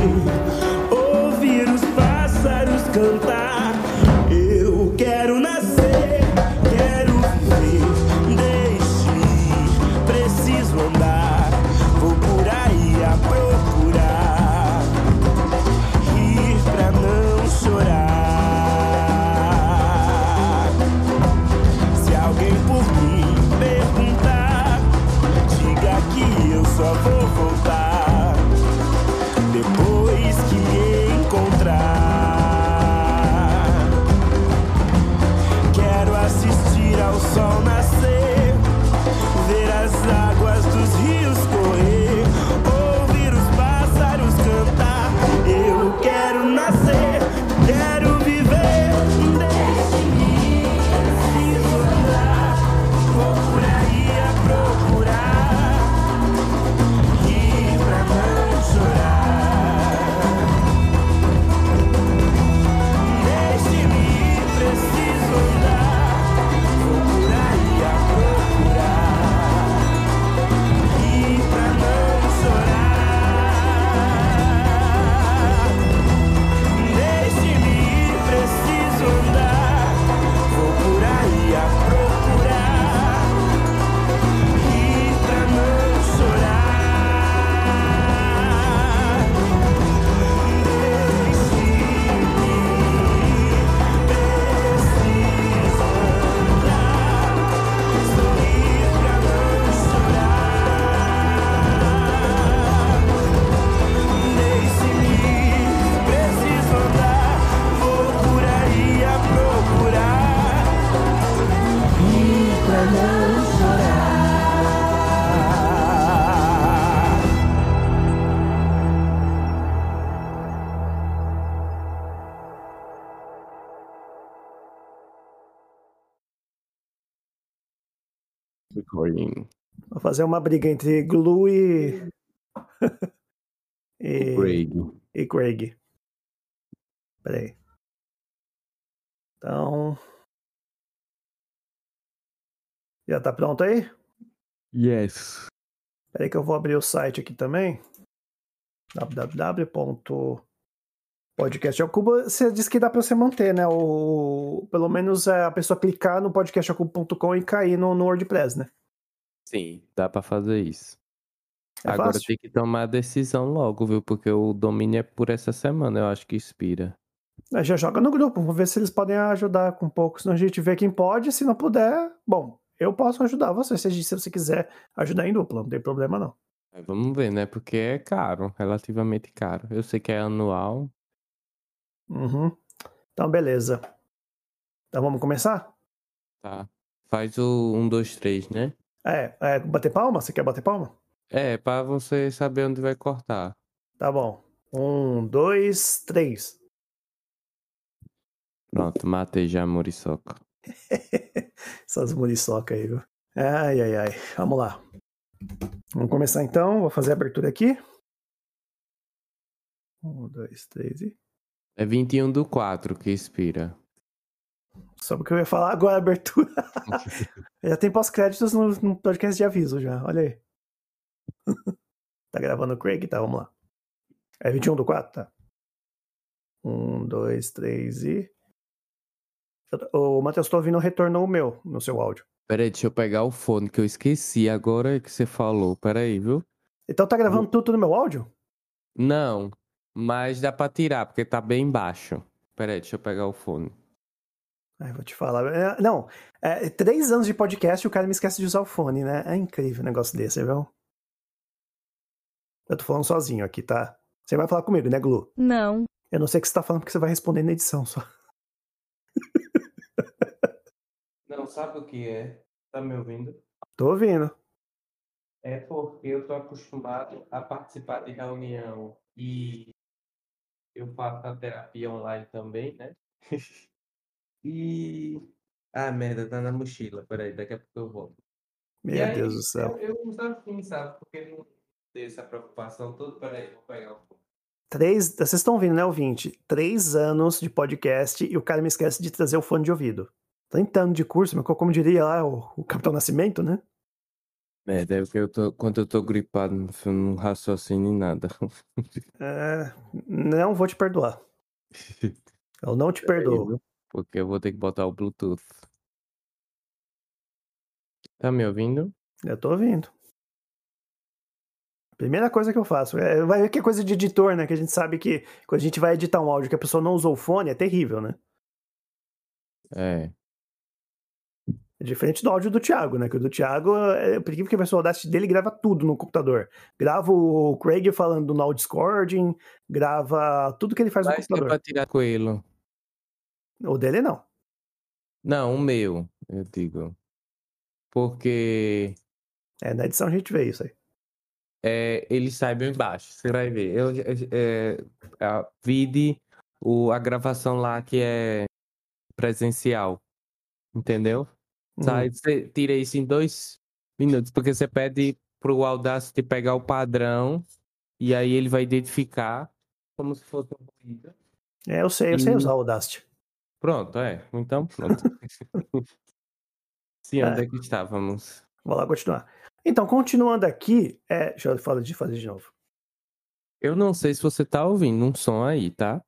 fazer uma briga entre Glue e. e, Craig. e Craig. Peraí. Então. Já tá pronto aí? Yes. Peraí que eu vou abrir o site aqui também. www.podcast ao cubo. Você disse que dá pra você manter, né? O, pelo menos é a pessoa clicar no podcastacubo.com e cair no, no WordPress, né? Sim, dá pra fazer isso. É Agora fácil? tem que tomar a decisão logo, viu? Porque o domínio é por essa semana, eu acho que expira. Aí Já joga no grupo, vamos ver se eles podem ajudar com um pouco. Senão a gente vê quem pode, se não puder, bom, eu posso ajudar você. Se, você quiser ajudar em dupla, não tem problema não. Mas vamos ver, né? Porque é caro, relativamente caro. Eu sei que é anual. Uhum. Então, beleza. Então vamos começar? Tá. Faz o 1, 2, 3, né? É, é, bater palma? Você quer bater palma? É, pra você saber onde vai cortar. Tá bom. Um, dois, três. Pronto, matei já a muriçoca. Essas muriçoca aí, viu? Ai, ai, ai. Vamos lá. Vamos começar então. Vou fazer a abertura aqui. Um, dois, três e. É 21 do 4 que expira. Só porque eu ia falar agora abertura. já tem pós-créditos no, no podcast de aviso já. Olha aí. tá gravando o Craig? Tá, vamos lá. É 21 do 4? Tá. Um, dois, três e. Ô, Matheus, tô ouvindo o retorno o meu no seu áudio. Peraí, deixa eu pegar o fone que eu esqueci agora que você falou. Peraí, viu? Então tá gravando tudo no meu áudio? Não, mas dá pra tirar, porque tá bem baixo. Peraí, deixa eu pegar o fone. Ai, vou te falar. É, não, é, três anos de podcast e o cara me esquece de usar o fone, né? É incrível um negócio desse, viu? Eu tô falando sozinho aqui, tá? Você vai falar comigo, né, Glu? Não. Eu não sei o que você tá falando porque você vai responder na edição só. Não, sabe o que é? Tá me ouvindo? Tô ouvindo. É porque eu tô acostumado a participar de reunião e eu faço a terapia online também, né? e. Ah, merda, tá na mochila. Peraí, daqui a pouco eu volto. Meu aí, Deus do céu. Eu, eu assim, sabe? Porque não tem essa preocupação toda. Peraí, vou pegar o fone. Três. Vocês estão ouvindo, né, ouvinte? Três anos de podcast e o cara me esquece de trazer o fone de ouvido. 30 anos de curso, mas como diria lá o, o Capitão Nascimento, né? Merda, é porque eu tô, quando eu tô gripado, eu não raciocínio em nada. É, não vou te perdoar. Eu não te perdoo. Porque eu vou ter que botar o Bluetooth. Tá me ouvindo? Eu tô ouvindo. Primeira coisa que eu faço. É, vai ver que é coisa de editor, né? Que a gente sabe que quando a gente vai editar um áudio que a pessoa não usou o fone, é terrível, né? É. É diferente do áudio do Thiago, né? Que o do Thiago, é, por que a pessoa Audacity dele grava tudo no computador. Grava o Craig falando no Discording, grava tudo que ele faz no é computador. pra tirar coelho. O dele não. Não, o meu, eu digo. Porque É, na edição a gente vê isso aí. é, ele sai bem baixo. Você vai ver. Eu, é, a, vide o, a gravação lá que é presencial. Entendeu? Hum. Sai, você tira isso em dois minutos, porque você pede pro Audacity pegar o padrão e aí ele vai identificar como se fosse um ruído. É, eu sei, eu sei E- usar o Audacity. Pronto, é. Então, pronto. Sim, É. onde é que estávamos? Vou lá continuar. Então, continuando aqui, é, deixa eu falar de fazer de novo. Eu não sei se você tá ouvindo um som aí, tá?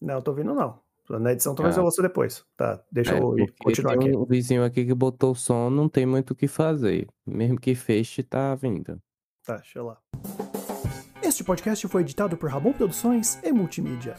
Não, eu tô ouvindo não. Na edição talvez Ah. eu ouça depois. Tá, deixa É, eu continuar tem aqui. um vizinho aqui que botou som, não tem muito o que fazer. Mesmo que feche, tá vindo. Tá, deixa eu lá. Este podcast foi editado por Rabon Produções e Multimídia.